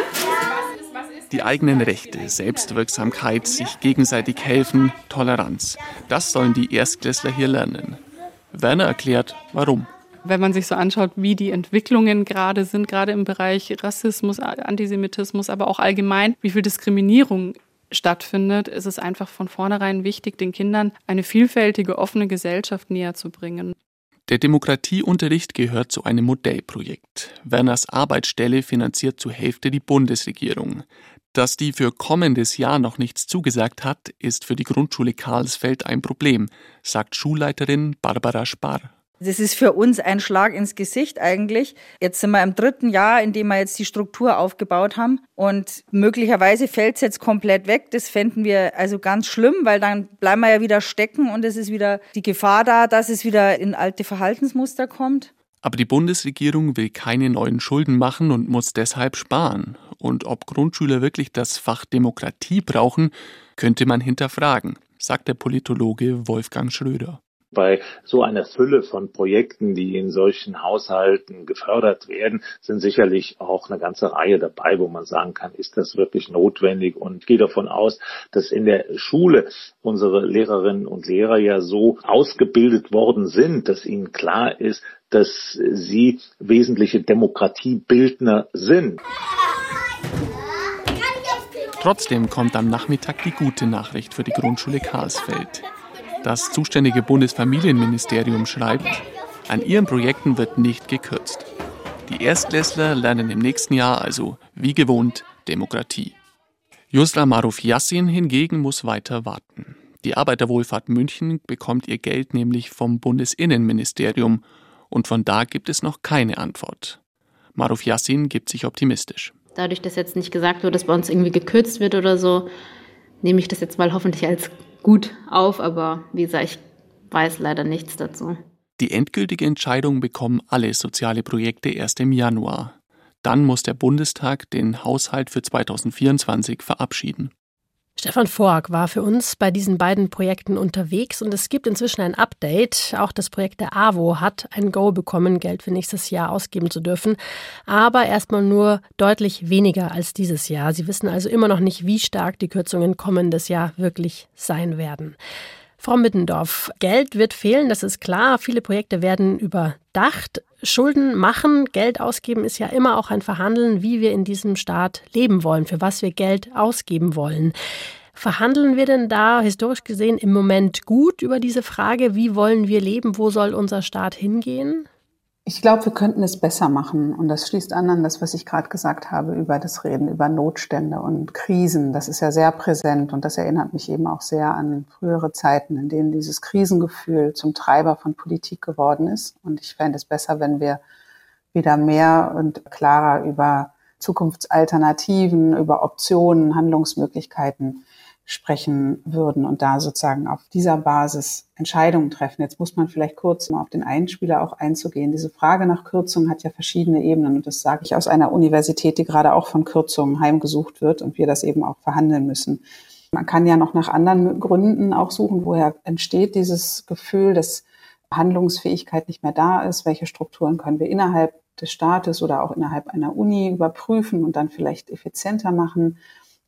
Die eigenen Rechte, Selbstwirksamkeit, sich gegenseitig helfen, Toleranz. Das sollen die Erstklässler hier lernen. Werner erklärt, warum wenn man sich so anschaut, wie die Entwicklungen gerade sind, gerade im Bereich Rassismus, Antisemitismus, aber auch allgemein, wie viel Diskriminierung stattfindet, ist es einfach von vornherein wichtig, den Kindern eine vielfältige, offene Gesellschaft näher zu bringen. Der Demokratieunterricht gehört zu einem Modellprojekt. Werners Arbeitsstelle finanziert zur Hälfte die Bundesregierung. Dass die für kommendes Jahr noch nichts zugesagt hat, ist für die Grundschule Karlsfeld ein Problem, sagt Schulleiterin Barbara Sparr. Das ist für uns ein Schlag ins Gesicht eigentlich. Jetzt sind wir im dritten Jahr, in dem wir jetzt die Struktur aufgebaut haben. Und möglicherweise fällt es jetzt komplett weg. Das fänden wir also ganz schlimm, weil dann bleiben wir ja wieder stecken und es ist wieder die Gefahr da, dass es wieder in alte Verhaltensmuster kommt. Aber die Bundesregierung will keine neuen Schulden machen und muss deshalb sparen. Und ob Grundschüler wirklich das Fach Demokratie brauchen, könnte man hinterfragen, sagt der Politologe Wolfgang Schröder. Bei so einer Fülle von Projekten, die in solchen Haushalten gefördert werden, sind sicherlich auch eine ganze Reihe dabei, wo man sagen kann, ist das wirklich notwendig? Und ich gehe davon aus, dass in der Schule unsere Lehrerinnen und Lehrer ja so ausgebildet worden sind, dass ihnen klar ist, dass sie wesentliche Demokratiebildner sind. Trotzdem kommt am Nachmittag die gute Nachricht für die Grundschule Karlsfeld. Das zuständige Bundesfamilienministerium schreibt, an ihren Projekten wird nicht gekürzt. Die Erstklässler lernen im nächsten Jahr also wie gewohnt Demokratie. Yusra Maruf Yassin hingegen muss weiter warten. Die Arbeiterwohlfahrt München bekommt ihr Geld nämlich vom Bundesinnenministerium und von da gibt es noch keine Antwort. Maruf Yassin gibt sich optimistisch. Dadurch, dass jetzt nicht gesagt wird, dass bei uns irgendwie gekürzt wird oder so, nehme ich das jetzt mal hoffentlich als gut auf, aber wie gesagt, ich weiß leider nichts dazu. Die endgültige Entscheidung bekommen alle soziale Projekte erst im Januar. Dann muss der Bundestag den Haushalt für 2024 verabschieden. Stefan Fork war für uns bei diesen beiden Projekten unterwegs und es gibt inzwischen ein Update. Auch das Projekt der AWO hat ein Go bekommen, Geld für nächstes Jahr ausgeben zu dürfen, aber erstmal nur deutlich weniger als dieses Jahr. Sie wissen also immer noch nicht, wie stark die Kürzungen kommendes Jahr wirklich sein werden. Frau Mittendorf, Geld wird fehlen, das ist klar. Viele Projekte werden überdacht. Schulden machen, Geld ausgeben ist ja immer auch ein Verhandeln, wie wir in diesem Staat leben wollen, für was wir Geld ausgeben wollen. Verhandeln wir denn da historisch gesehen im Moment gut über diese Frage, wie wollen wir leben, wo soll unser Staat hingehen? Ich glaube, wir könnten es besser machen. Und das schließt an an das, was ich gerade gesagt habe über das Reden, über Notstände und Krisen. Das ist ja sehr präsent und das erinnert mich eben auch sehr an frühere Zeiten, in denen dieses Krisengefühl zum Treiber von Politik geworden ist. Und ich fände es besser, wenn wir wieder mehr und klarer über Zukunftsalternativen, über Optionen, Handlungsmöglichkeiten sprechen würden und da sozusagen auf dieser Basis Entscheidungen treffen. Jetzt muss man vielleicht kurz mal auf den Einspieler auch einzugehen. Diese Frage nach Kürzungen hat ja verschiedene Ebenen und das sage ich aus einer Universität, die gerade auch von Kürzungen heimgesucht wird und wir das eben auch verhandeln müssen. Man kann ja noch nach anderen Gründen auch suchen, woher entsteht dieses Gefühl, dass Handlungsfähigkeit nicht mehr da ist, welche Strukturen können wir innerhalb des Staates oder auch innerhalb einer Uni überprüfen und dann vielleicht effizienter machen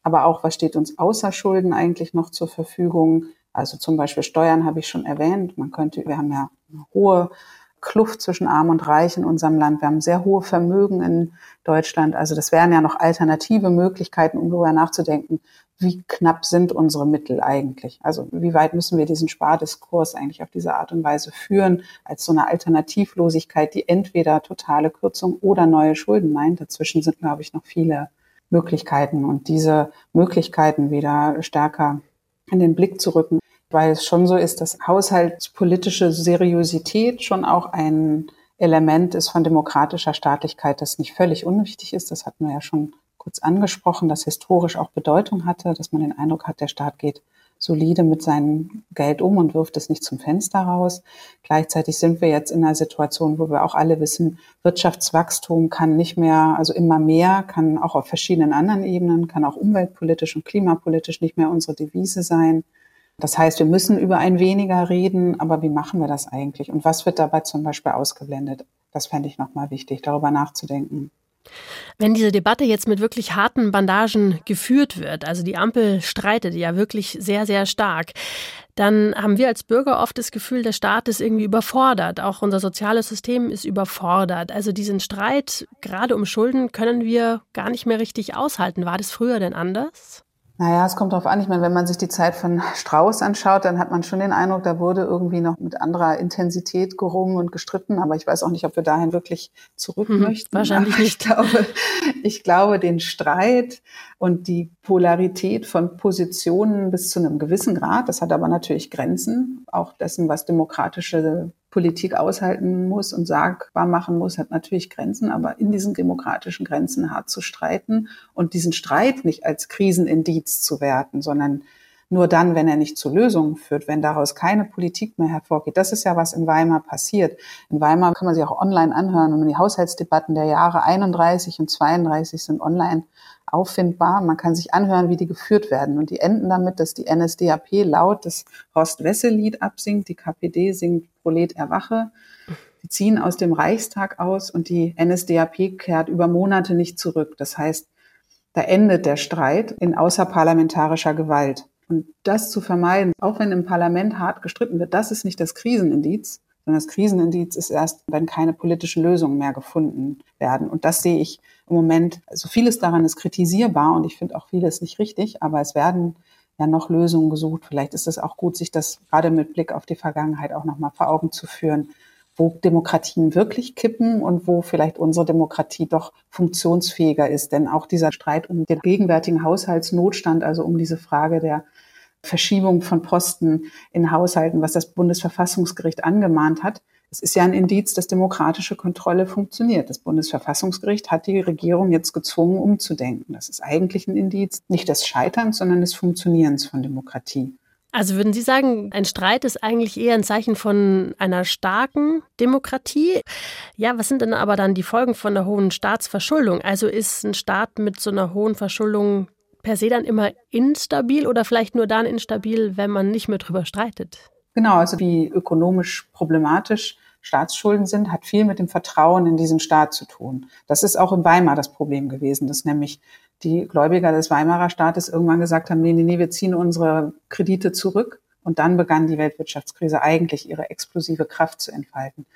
aber auch, was steht uns außer Schulden eigentlich noch zur Verfügung? Also zum Beispiel Steuern habe ich schon erwähnt. Man könnte, wir haben ja eine hohe Kluft zwischen Arm und Reich in unserem Land. Wir haben sehr hohe Vermögen in Deutschland. Also das wären ja noch alternative Möglichkeiten, um darüber nachzudenken, wie knapp sind unsere Mittel eigentlich? Also wie weit müssen wir diesen Spardiskurs eigentlich auf diese Art und Weise führen, als so eine Alternativlosigkeit, die entweder totale Kürzung oder neue Schulden meint. Dazwischen sind, glaube ich, noch viele Möglichkeiten und diese Möglichkeiten wieder stärker in den Blick zu rücken, weil es schon so ist, dass haushaltspolitische Seriosität schon auch ein Element ist von demokratischer Staatlichkeit, das nicht völlig unwichtig ist. Das hatten wir ja schon kurz angesprochen, das historisch auch Bedeutung hatte, dass man den Eindruck hat, der Staat geht solide mit seinem Geld um und wirft es nicht zum Fenster raus. Gleichzeitig sind wir jetzt in einer Situation, wo wir auch alle wissen, Wirtschaftswachstum kann nicht mehr, also immer mehr, kann auch auf verschiedenen anderen Ebenen, kann auch umweltpolitisch und klimapolitisch nicht mehr unsere Devise sein. Das heißt, wir müssen über ein weniger reden, aber wie machen wir das eigentlich? Und was wird dabei zum Beispiel ausgeblendet? Das fände ich nochmal wichtig, darüber nachzudenken. Wenn diese Debatte jetzt mit wirklich harten Bandagen geführt wird, also die Ampel streitet ja wirklich sehr, sehr stark, dann haben wir als Bürger oft das Gefühl, der Staat ist irgendwie überfordert. Auch unser soziales System ist überfordert. Also diesen Streit, gerade um Schulden, können wir gar nicht mehr richtig aushalten. War das früher denn anders? Naja, es kommt darauf an. Ich meine, wenn man sich die Zeit von Strauß anschaut, dann hat man schon den Eindruck, da wurde irgendwie noch mit anderer Intensität gerungen und gestritten. Aber ich weiß auch nicht, ob wir dahin wirklich zurück hm, möchten. Wahrscheinlich [laughs] nicht. Ich glaube, ich glaube, den Streit und die Polarität von Positionen bis zu einem gewissen Grad, das hat aber natürlich Grenzen, auch dessen, was demokratische Politik aushalten muss und sagbar machen muss, hat natürlich Grenzen, aber in diesen demokratischen Grenzen hart zu streiten und diesen Streit nicht als Krisenindiz zu werten, sondern nur dann, wenn er nicht zu Lösungen führt, wenn daraus keine Politik mehr hervorgeht. Das ist ja, was in Weimar passiert. In Weimar kann man sich auch online anhören und die Haushaltsdebatten der Jahre 31 und 32 sind online auffindbar. Man kann sich anhören, wie die geführt werden. Und die enden damit, dass die NSDAP laut das Horst-Wessel-Lied absingt, die KPD singt Prolet erwache. Die ziehen aus dem Reichstag aus und die NSDAP kehrt über Monate nicht zurück. Das heißt, da endet der Streit in außerparlamentarischer Gewalt. Und das zu vermeiden, auch wenn im Parlament hart gestritten wird, das ist nicht das Krisenindiz, sondern das Krisenindiz ist erst, wenn keine politischen Lösungen mehr gefunden werden. Und das sehe ich im Moment, also vieles daran ist kritisierbar und ich finde auch vieles nicht richtig, aber es werden ja noch Lösungen gesucht. Vielleicht ist es auch gut, sich das gerade mit Blick auf die Vergangenheit auch nochmal vor Augen zu führen, wo Demokratien wirklich kippen und wo vielleicht unsere Demokratie doch funktionsfähiger ist. Denn auch dieser Streit um den gegenwärtigen Haushaltsnotstand, also um diese Frage der Verschiebung von Posten in Haushalten, was das Bundesverfassungsgericht angemahnt hat, es ist ja ein Indiz, dass demokratische Kontrolle funktioniert. Das Bundesverfassungsgericht hat die Regierung jetzt gezwungen, umzudenken. Das ist eigentlich ein Indiz nicht des Scheiterns, sondern des Funktionierens von Demokratie. Also würden Sie sagen, ein Streit ist eigentlich eher ein Zeichen von einer starken Demokratie? Ja, was sind denn aber dann die Folgen von einer hohen Staatsverschuldung? Also ist ein Staat mit so einer hohen Verschuldung per se dann immer instabil oder vielleicht nur dann instabil, wenn man nicht mehr drüber streitet? Genau, also wie ökonomisch problematisch Staatsschulden sind, hat viel mit dem Vertrauen in diesen Staat zu tun. Das ist auch in Weimar das Problem gewesen, dass nämlich die Gläubiger des Weimarer Staates irgendwann gesagt haben, nee, nee, nee, wir ziehen unsere Kredite zurück. Und dann begann die Weltwirtschaftskrise eigentlich ihre explosive Kraft zu entfalten.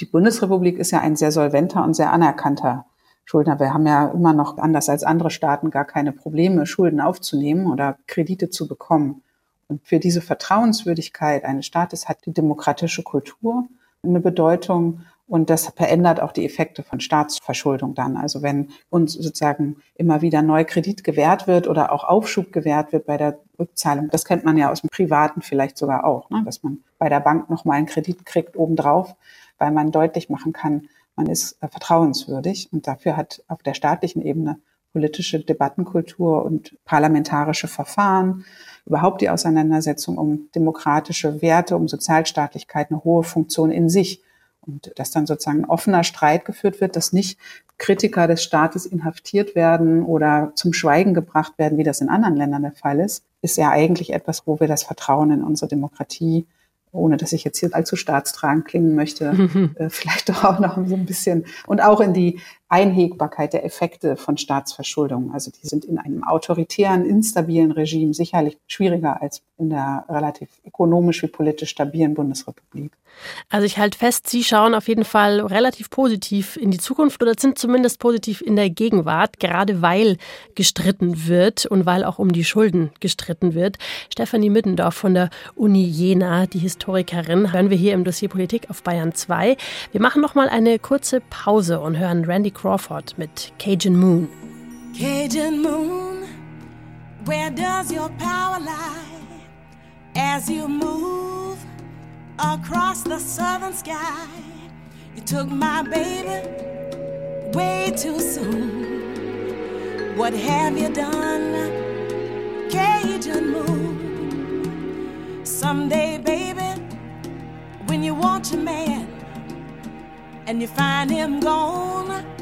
Die Bundesrepublik ist ja ein sehr solventer und sehr anerkannter Schuldner. Wir haben ja immer noch, anders als andere Staaten, gar keine Probleme, Schulden aufzunehmen oder Kredite zu bekommen. Und für diese Vertrauenswürdigkeit eines Staates hat die demokratische Kultur eine Bedeutung und das verändert auch die Effekte von Staatsverschuldung dann. Also wenn uns sozusagen immer wieder neu Kredit gewährt wird oder auch Aufschub gewährt wird bei der Rückzahlung, das kennt man ja aus dem Privaten vielleicht sogar auch, ne? dass man bei der Bank nochmal einen Kredit kriegt obendrauf, weil man deutlich machen kann, man ist äh, vertrauenswürdig. Und dafür hat auf der staatlichen Ebene politische Debattenkultur und parlamentarische Verfahren, überhaupt die Auseinandersetzung um demokratische Werte, um Sozialstaatlichkeit eine hohe Funktion in sich. Und dass dann sozusagen ein offener Streit geführt wird, dass nicht Kritiker des Staates inhaftiert werden oder zum Schweigen gebracht werden, wie das in anderen Ländern der Fall ist, ist ja eigentlich etwas, wo wir das Vertrauen in unsere Demokratie ohne dass ich jetzt hier allzu staatstragend klingen möchte, [laughs] äh, vielleicht doch [laughs] auch noch so ein bisschen und auch in die Einhegbarkeit der Effekte von Staatsverschuldung. Also die sind in einem autoritären, instabilen Regime sicherlich schwieriger als in der relativ ökonomisch wie politisch stabilen Bundesrepublik. Also ich halte fest, Sie schauen auf jeden Fall relativ positiv in die Zukunft oder sind zumindest positiv in der Gegenwart, gerade weil gestritten wird und weil auch um die Schulden gestritten wird. Stefanie Middendorf von der Uni Jena, die Historikerin, hören wir hier im Dossier Politik auf Bayern 2. Wir machen noch mal eine kurze Pause und hören Randy Crawford mit Cajun Moon. Cajun Moon, where does your power lie as you move across the southern sky? You took my baby way too soon. What have you done, Cajun Moon? Someday, baby, when you want your man and you find him gone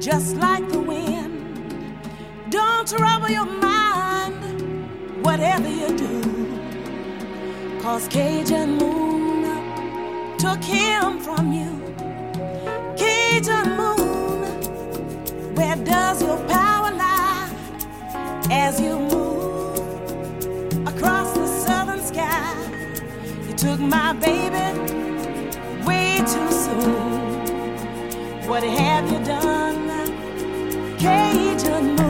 just like the wind. Don't trouble your mind, whatever you do. Cause Cajun Moon took him from you. Cajun Moon, where does your power lie as you move across the southern sky? You took my baby way too soon. What have you done? Cajun moon.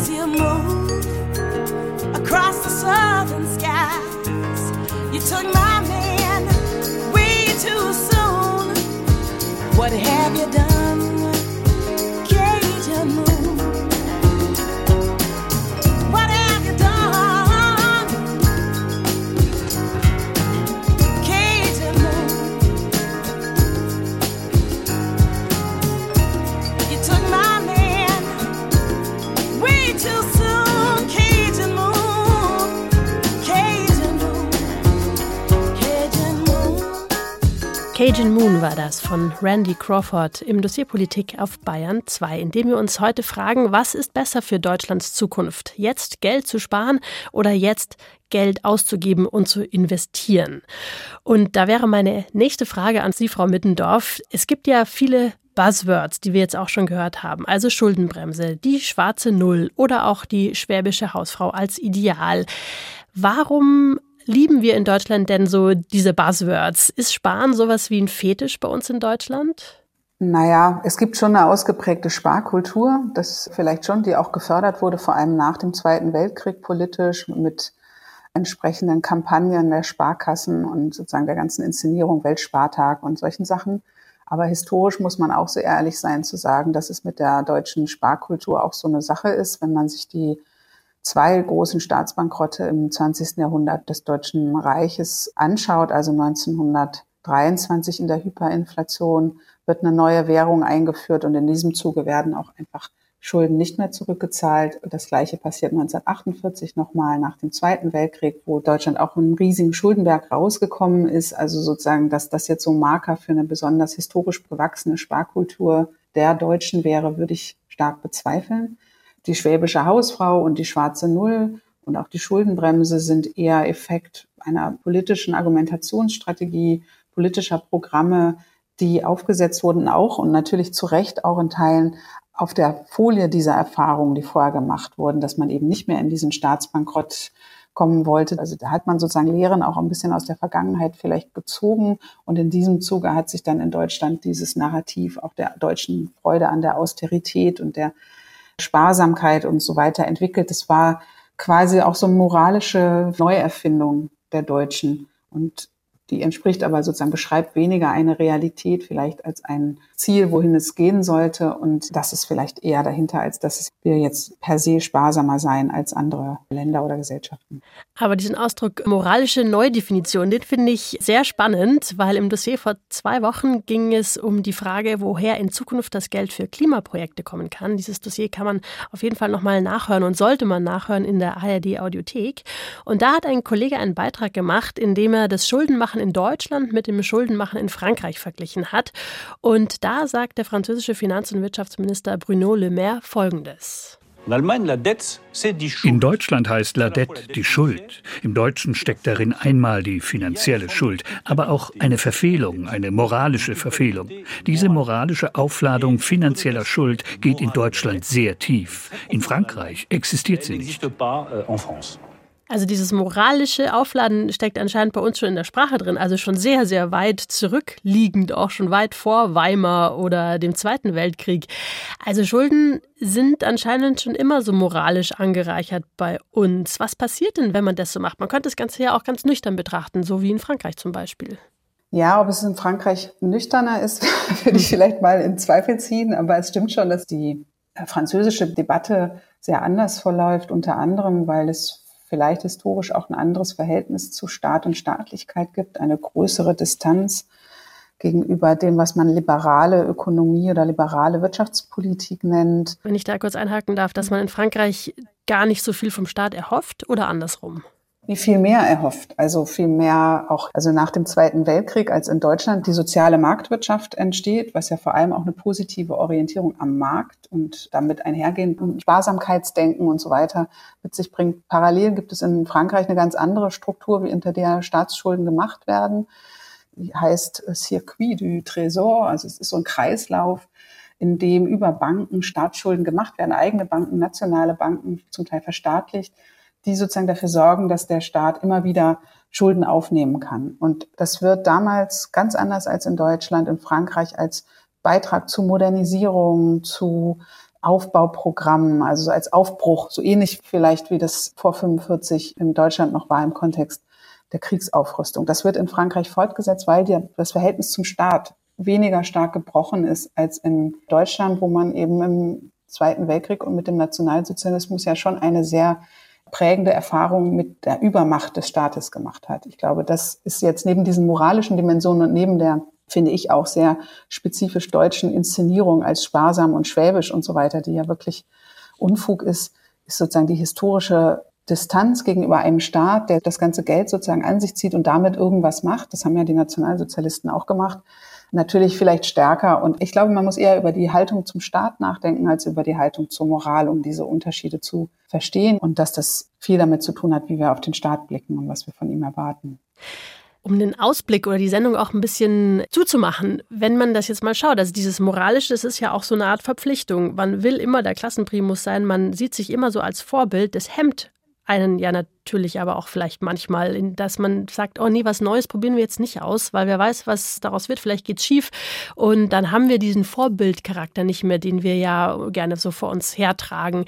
As you move across the southern skies, you took my man way too soon. What have you done, Cajun Moon war das von Randy Crawford im Dossier Politik auf Bayern 2, in dem wir uns heute fragen, was ist besser für Deutschlands Zukunft? Jetzt Geld zu sparen oder jetzt Geld auszugeben und zu investieren? Und da wäre meine nächste Frage an Sie, Frau Mittendorf. Es gibt ja viele Buzzwords, die wir jetzt auch schon gehört haben, also Schuldenbremse, die schwarze Null oder auch die schwäbische Hausfrau als Ideal. Warum lieben wir in Deutschland denn so diese Buzzwords? Ist Sparen sowas wie ein Fetisch bei uns in Deutschland? Naja, es gibt schon eine ausgeprägte Sparkultur, das vielleicht schon, die auch gefördert wurde, vor allem nach dem Zweiten Weltkrieg politisch mit entsprechenden Kampagnen der Sparkassen und sozusagen der ganzen Inszenierung Weltspartag und solchen Sachen. Aber historisch muss man auch so ehrlich sein zu sagen, dass es mit der deutschen Sparkultur auch so eine Sache ist, wenn man sich die zwei großen Staatsbankrotte im 20. Jahrhundert des Deutschen Reiches anschaut, also 1923 in der Hyperinflation wird eine neue Währung eingeführt und in diesem Zuge werden auch einfach Schulden nicht mehr zurückgezahlt. Das gleiche passiert 1948 nochmal nach dem Zweiten Weltkrieg, wo Deutschland auch einen riesigen Schuldenberg rausgekommen ist. Also sozusagen, dass das jetzt so ein Marker für eine besonders historisch gewachsene Sparkultur der Deutschen wäre, würde ich stark bezweifeln. Die schwäbische Hausfrau und die schwarze Null und auch die Schuldenbremse sind eher Effekt einer politischen Argumentationsstrategie, politischer Programme, die aufgesetzt wurden auch und natürlich zu Recht auch in Teilen auf der Folie dieser Erfahrungen, die vorher gemacht wurden, dass man eben nicht mehr in diesen Staatsbankrott kommen wollte. Also da hat man sozusagen Lehren auch ein bisschen aus der Vergangenheit vielleicht gezogen. Und in diesem Zuge hat sich dann in Deutschland dieses Narrativ auch der deutschen Freude an der Austerität und der Sparsamkeit und so weiter entwickelt. Das war quasi auch so eine moralische Neuerfindung der Deutschen. Und die entspricht aber sozusagen, beschreibt weniger eine Realität vielleicht als ein Ziel, wohin es gehen sollte. Und das ist vielleicht eher dahinter, als dass wir jetzt per se sparsamer sein als andere Länder oder Gesellschaften. Aber diesen Ausdruck moralische Neudefinition, den finde ich sehr spannend, weil im Dossier vor zwei Wochen ging es um die Frage, woher in Zukunft das Geld für Klimaprojekte kommen kann. Dieses Dossier kann man auf jeden Fall nochmal nachhören und sollte man nachhören in der ARD Audiothek. Und da hat ein Kollege einen Beitrag gemacht, in dem er das Schuldenmachen in Deutschland mit dem Schuldenmachen in Frankreich verglichen hat. Und da sagt der französische Finanz- und Wirtschaftsminister Bruno Le Maire Folgendes. In Deutschland heißt la dette die Schuld. Im Deutschen steckt darin einmal die finanzielle Schuld, aber auch eine Verfehlung, eine moralische Verfehlung. Diese moralische Aufladung finanzieller Schuld geht in Deutschland sehr tief. In Frankreich existiert sie nicht. Also dieses moralische Aufladen steckt anscheinend bei uns schon in der Sprache drin, also schon sehr, sehr weit zurückliegend, auch schon weit vor Weimar oder dem Zweiten Weltkrieg. Also Schulden sind anscheinend schon immer so moralisch angereichert bei uns. Was passiert denn, wenn man das so macht? Man könnte das Ganze ja auch ganz nüchtern betrachten, so wie in Frankreich zum Beispiel. Ja, ob es in Frankreich nüchterner ist, [laughs] würde ich vielleicht mal in Zweifel ziehen. Aber es stimmt schon, dass die französische Debatte sehr anders verläuft, unter anderem, weil es vielleicht historisch auch ein anderes Verhältnis zu Staat und Staatlichkeit gibt, eine größere Distanz gegenüber dem, was man liberale Ökonomie oder liberale Wirtschaftspolitik nennt. Wenn ich da kurz einhaken darf, dass man in Frankreich gar nicht so viel vom Staat erhofft oder andersrum? Wie viel mehr erhofft. Also viel mehr auch, also nach dem Zweiten Weltkrieg, als in Deutschland die soziale Marktwirtschaft entsteht, was ja vor allem auch eine positive Orientierung am Markt und damit einhergehend Sparsamkeitsdenken und so weiter mit sich bringt. Parallel gibt es in Frankreich eine ganz andere Struktur, wie unter der Staatsschulden gemacht werden. Die heißt Circuit du Trésor, also es ist so ein Kreislauf, in dem über Banken Staatsschulden gemacht werden, eigene Banken, nationale Banken, zum Teil verstaatlicht, die sozusagen dafür sorgen, dass der Staat immer wieder Schulden aufnehmen kann. Und das wird damals ganz anders als in Deutschland, in Frankreich als Beitrag zu Modernisierung, zu Aufbauprogrammen, also so als Aufbruch, so ähnlich vielleicht wie das vor 45 in Deutschland noch war im Kontext der Kriegsaufrüstung. Das wird in Frankreich fortgesetzt, weil die, das Verhältnis zum Staat weniger stark gebrochen ist als in Deutschland, wo man eben im Zweiten Weltkrieg und mit dem Nationalsozialismus ja schon eine sehr prägende Erfahrung mit der Übermacht des Staates gemacht hat. Ich glaube, das ist jetzt neben diesen moralischen Dimensionen und neben der, finde ich, auch sehr spezifisch deutschen Inszenierung als sparsam und schwäbisch und so weiter, die ja wirklich Unfug ist, ist sozusagen die historische Distanz gegenüber einem Staat, der das ganze Geld sozusagen an sich zieht und damit irgendwas macht. Das haben ja die Nationalsozialisten auch gemacht natürlich vielleicht stärker. Und ich glaube, man muss eher über die Haltung zum Staat nachdenken als über die Haltung zur Moral, um diese Unterschiede zu verstehen und dass das viel damit zu tun hat, wie wir auf den Staat blicken und was wir von ihm erwarten. Um den Ausblick oder die Sendung auch ein bisschen zuzumachen, wenn man das jetzt mal schaut, also dieses Moralische, das ist ja auch so eine Art Verpflichtung. Man will immer der Klassenprimus sein, man sieht sich immer so als Vorbild. Das hemmt einen ja natürlich aber auch vielleicht manchmal, dass man sagt, oh nee, was Neues probieren wir jetzt nicht aus, weil wer weiß, was daraus wird, vielleicht geht's schief und dann haben wir diesen Vorbildcharakter nicht mehr, den wir ja gerne so vor uns hertragen.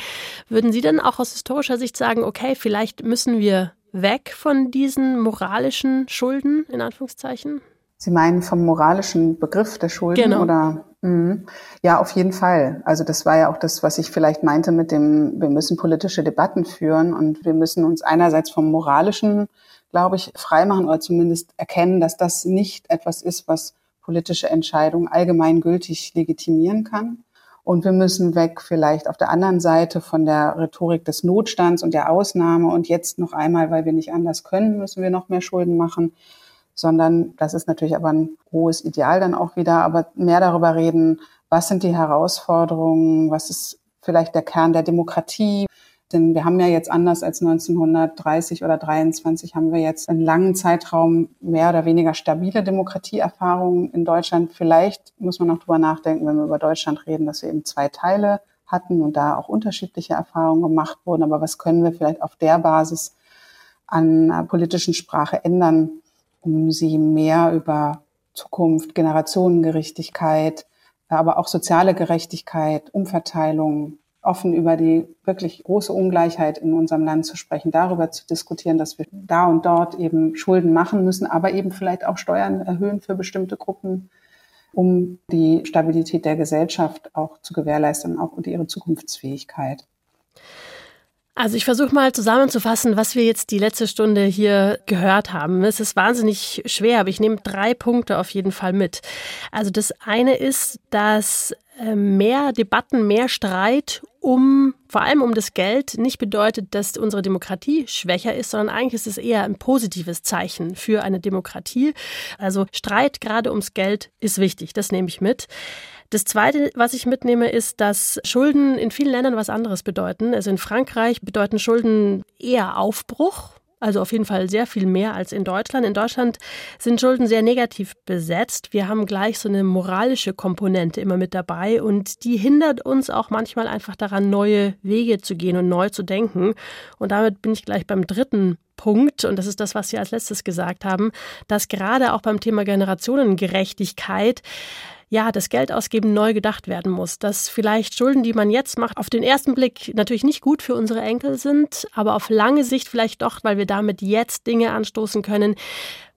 Würden Sie denn auch aus historischer Sicht sagen, okay, vielleicht müssen wir weg von diesen moralischen Schulden in Anführungszeichen? Sie meinen vom moralischen Begriff der Schulden genau. oder? Mhm. Ja, auf jeden Fall. Also das war ja auch das, was ich vielleicht meinte mit dem, wir müssen politische Debatten führen und wir müssen uns einerseits vom moralischen, glaube ich, freimachen oder zumindest erkennen, dass das nicht etwas ist, was politische Entscheidungen allgemeingültig legitimieren kann. Und wir müssen weg vielleicht auf der anderen Seite von der Rhetorik des Notstands und der Ausnahme und jetzt noch einmal, weil wir nicht anders können, müssen wir noch mehr Schulden machen sondern das ist natürlich aber ein hohes Ideal dann auch wieder, aber mehr darüber reden, was sind die Herausforderungen, was ist vielleicht der Kern der Demokratie. Denn wir haben ja jetzt anders als 1930 oder 23 haben wir jetzt einen langen Zeitraum mehr oder weniger stabile Demokratieerfahrungen in Deutschland. Vielleicht muss man noch drüber nachdenken, wenn wir über Deutschland reden, dass wir eben zwei Teile hatten und da auch unterschiedliche Erfahrungen gemacht wurden. Aber was können wir vielleicht auf der Basis an politischen Sprache ändern, um sie mehr über Zukunft, Generationengerechtigkeit, aber auch soziale Gerechtigkeit, Umverteilung, offen über die wirklich große Ungleichheit in unserem Land zu sprechen, darüber zu diskutieren, dass wir da und dort eben Schulden machen müssen, aber eben vielleicht auch Steuern erhöhen für bestimmte Gruppen, um die Stabilität der Gesellschaft auch zu gewährleisten, auch und ihre Zukunftsfähigkeit. Also ich versuche mal zusammenzufassen, was wir jetzt die letzte Stunde hier gehört haben. Es ist wahnsinnig schwer, aber ich nehme drei Punkte auf jeden Fall mit. Also das eine ist, dass äh, mehr Debatten, mehr Streit um, vor allem um das Geld, nicht bedeutet, dass unsere Demokratie schwächer ist, sondern eigentlich ist es eher ein positives Zeichen für eine Demokratie. Also Streit gerade ums Geld ist wichtig, das nehme ich mit. Das Zweite, was ich mitnehme, ist, dass Schulden in vielen Ländern was anderes bedeuten. Also in Frankreich bedeuten Schulden eher Aufbruch. Also auf jeden Fall sehr viel mehr als in Deutschland. In Deutschland sind Schulden sehr negativ besetzt. Wir haben gleich so eine moralische Komponente immer mit dabei und die hindert uns auch manchmal einfach daran, neue Wege zu gehen und neu zu denken. Und damit bin ich gleich beim dritten Punkt, und das ist das, was Sie als letztes gesagt haben, dass gerade auch beim Thema Generationengerechtigkeit ja, das Geldausgeben neu gedacht werden muss. Dass vielleicht Schulden, die man jetzt macht, auf den ersten Blick natürlich nicht gut für unsere Enkel sind, aber auf lange Sicht vielleicht doch, weil wir damit jetzt Dinge anstoßen können,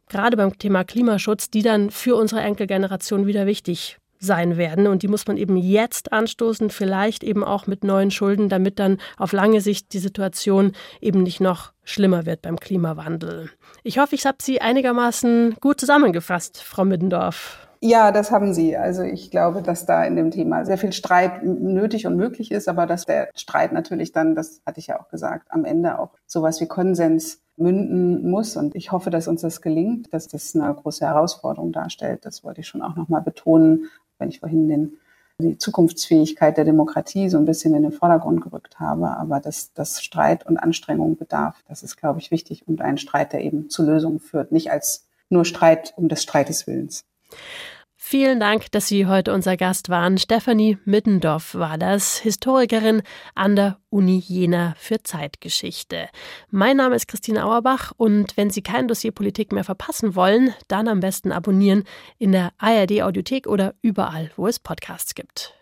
gerade beim Thema Klimaschutz, die dann für unsere Enkelgeneration wieder wichtig sein werden. Und die muss man eben jetzt anstoßen, vielleicht eben auch mit neuen Schulden, damit dann auf lange Sicht die Situation eben nicht noch schlimmer wird beim Klimawandel. Ich hoffe, ich habe Sie einigermaßen gut zusammengefasst, Frau Middendorf. Ja, das haben Sie. Also ich glaube, dass da in dem Thema sehr viel Streit nötig und möglich ist, aber dass der Streit natürlich dann, das hatte ich ja auch gesagt, am Ende auch sowas wie Konsens münden muss. Und ich hoffe, dass uns das gelingt, dass das eine große Herausforderung darstellt. Das wollte ich schon auch nochmal betonen, wenn ich vorhin den, die Zukunftsfähigkeit der Demokratie so ein bisschen in den Vordergrund gerückt habe. Aber dass das Streit und Anstrengung bedarf, das ist, glaube ich, wichtig und ein Streit, der eben zu Lösungen führt, nicht als nur Streit um des Streites Willens. Vielen Dank, dass Sie heute unser Gast waren. Stefanie Middendorf war das, Historikerin an der Uni Jena für Zeitgeschichte. Mein Name ist Christine Auerbach und wenn Sie kein Dossier Politik mehr verpassen wollen, dann am besten abonnieren in der ARD Audiothek oder überall, wo es Podcasts gibt.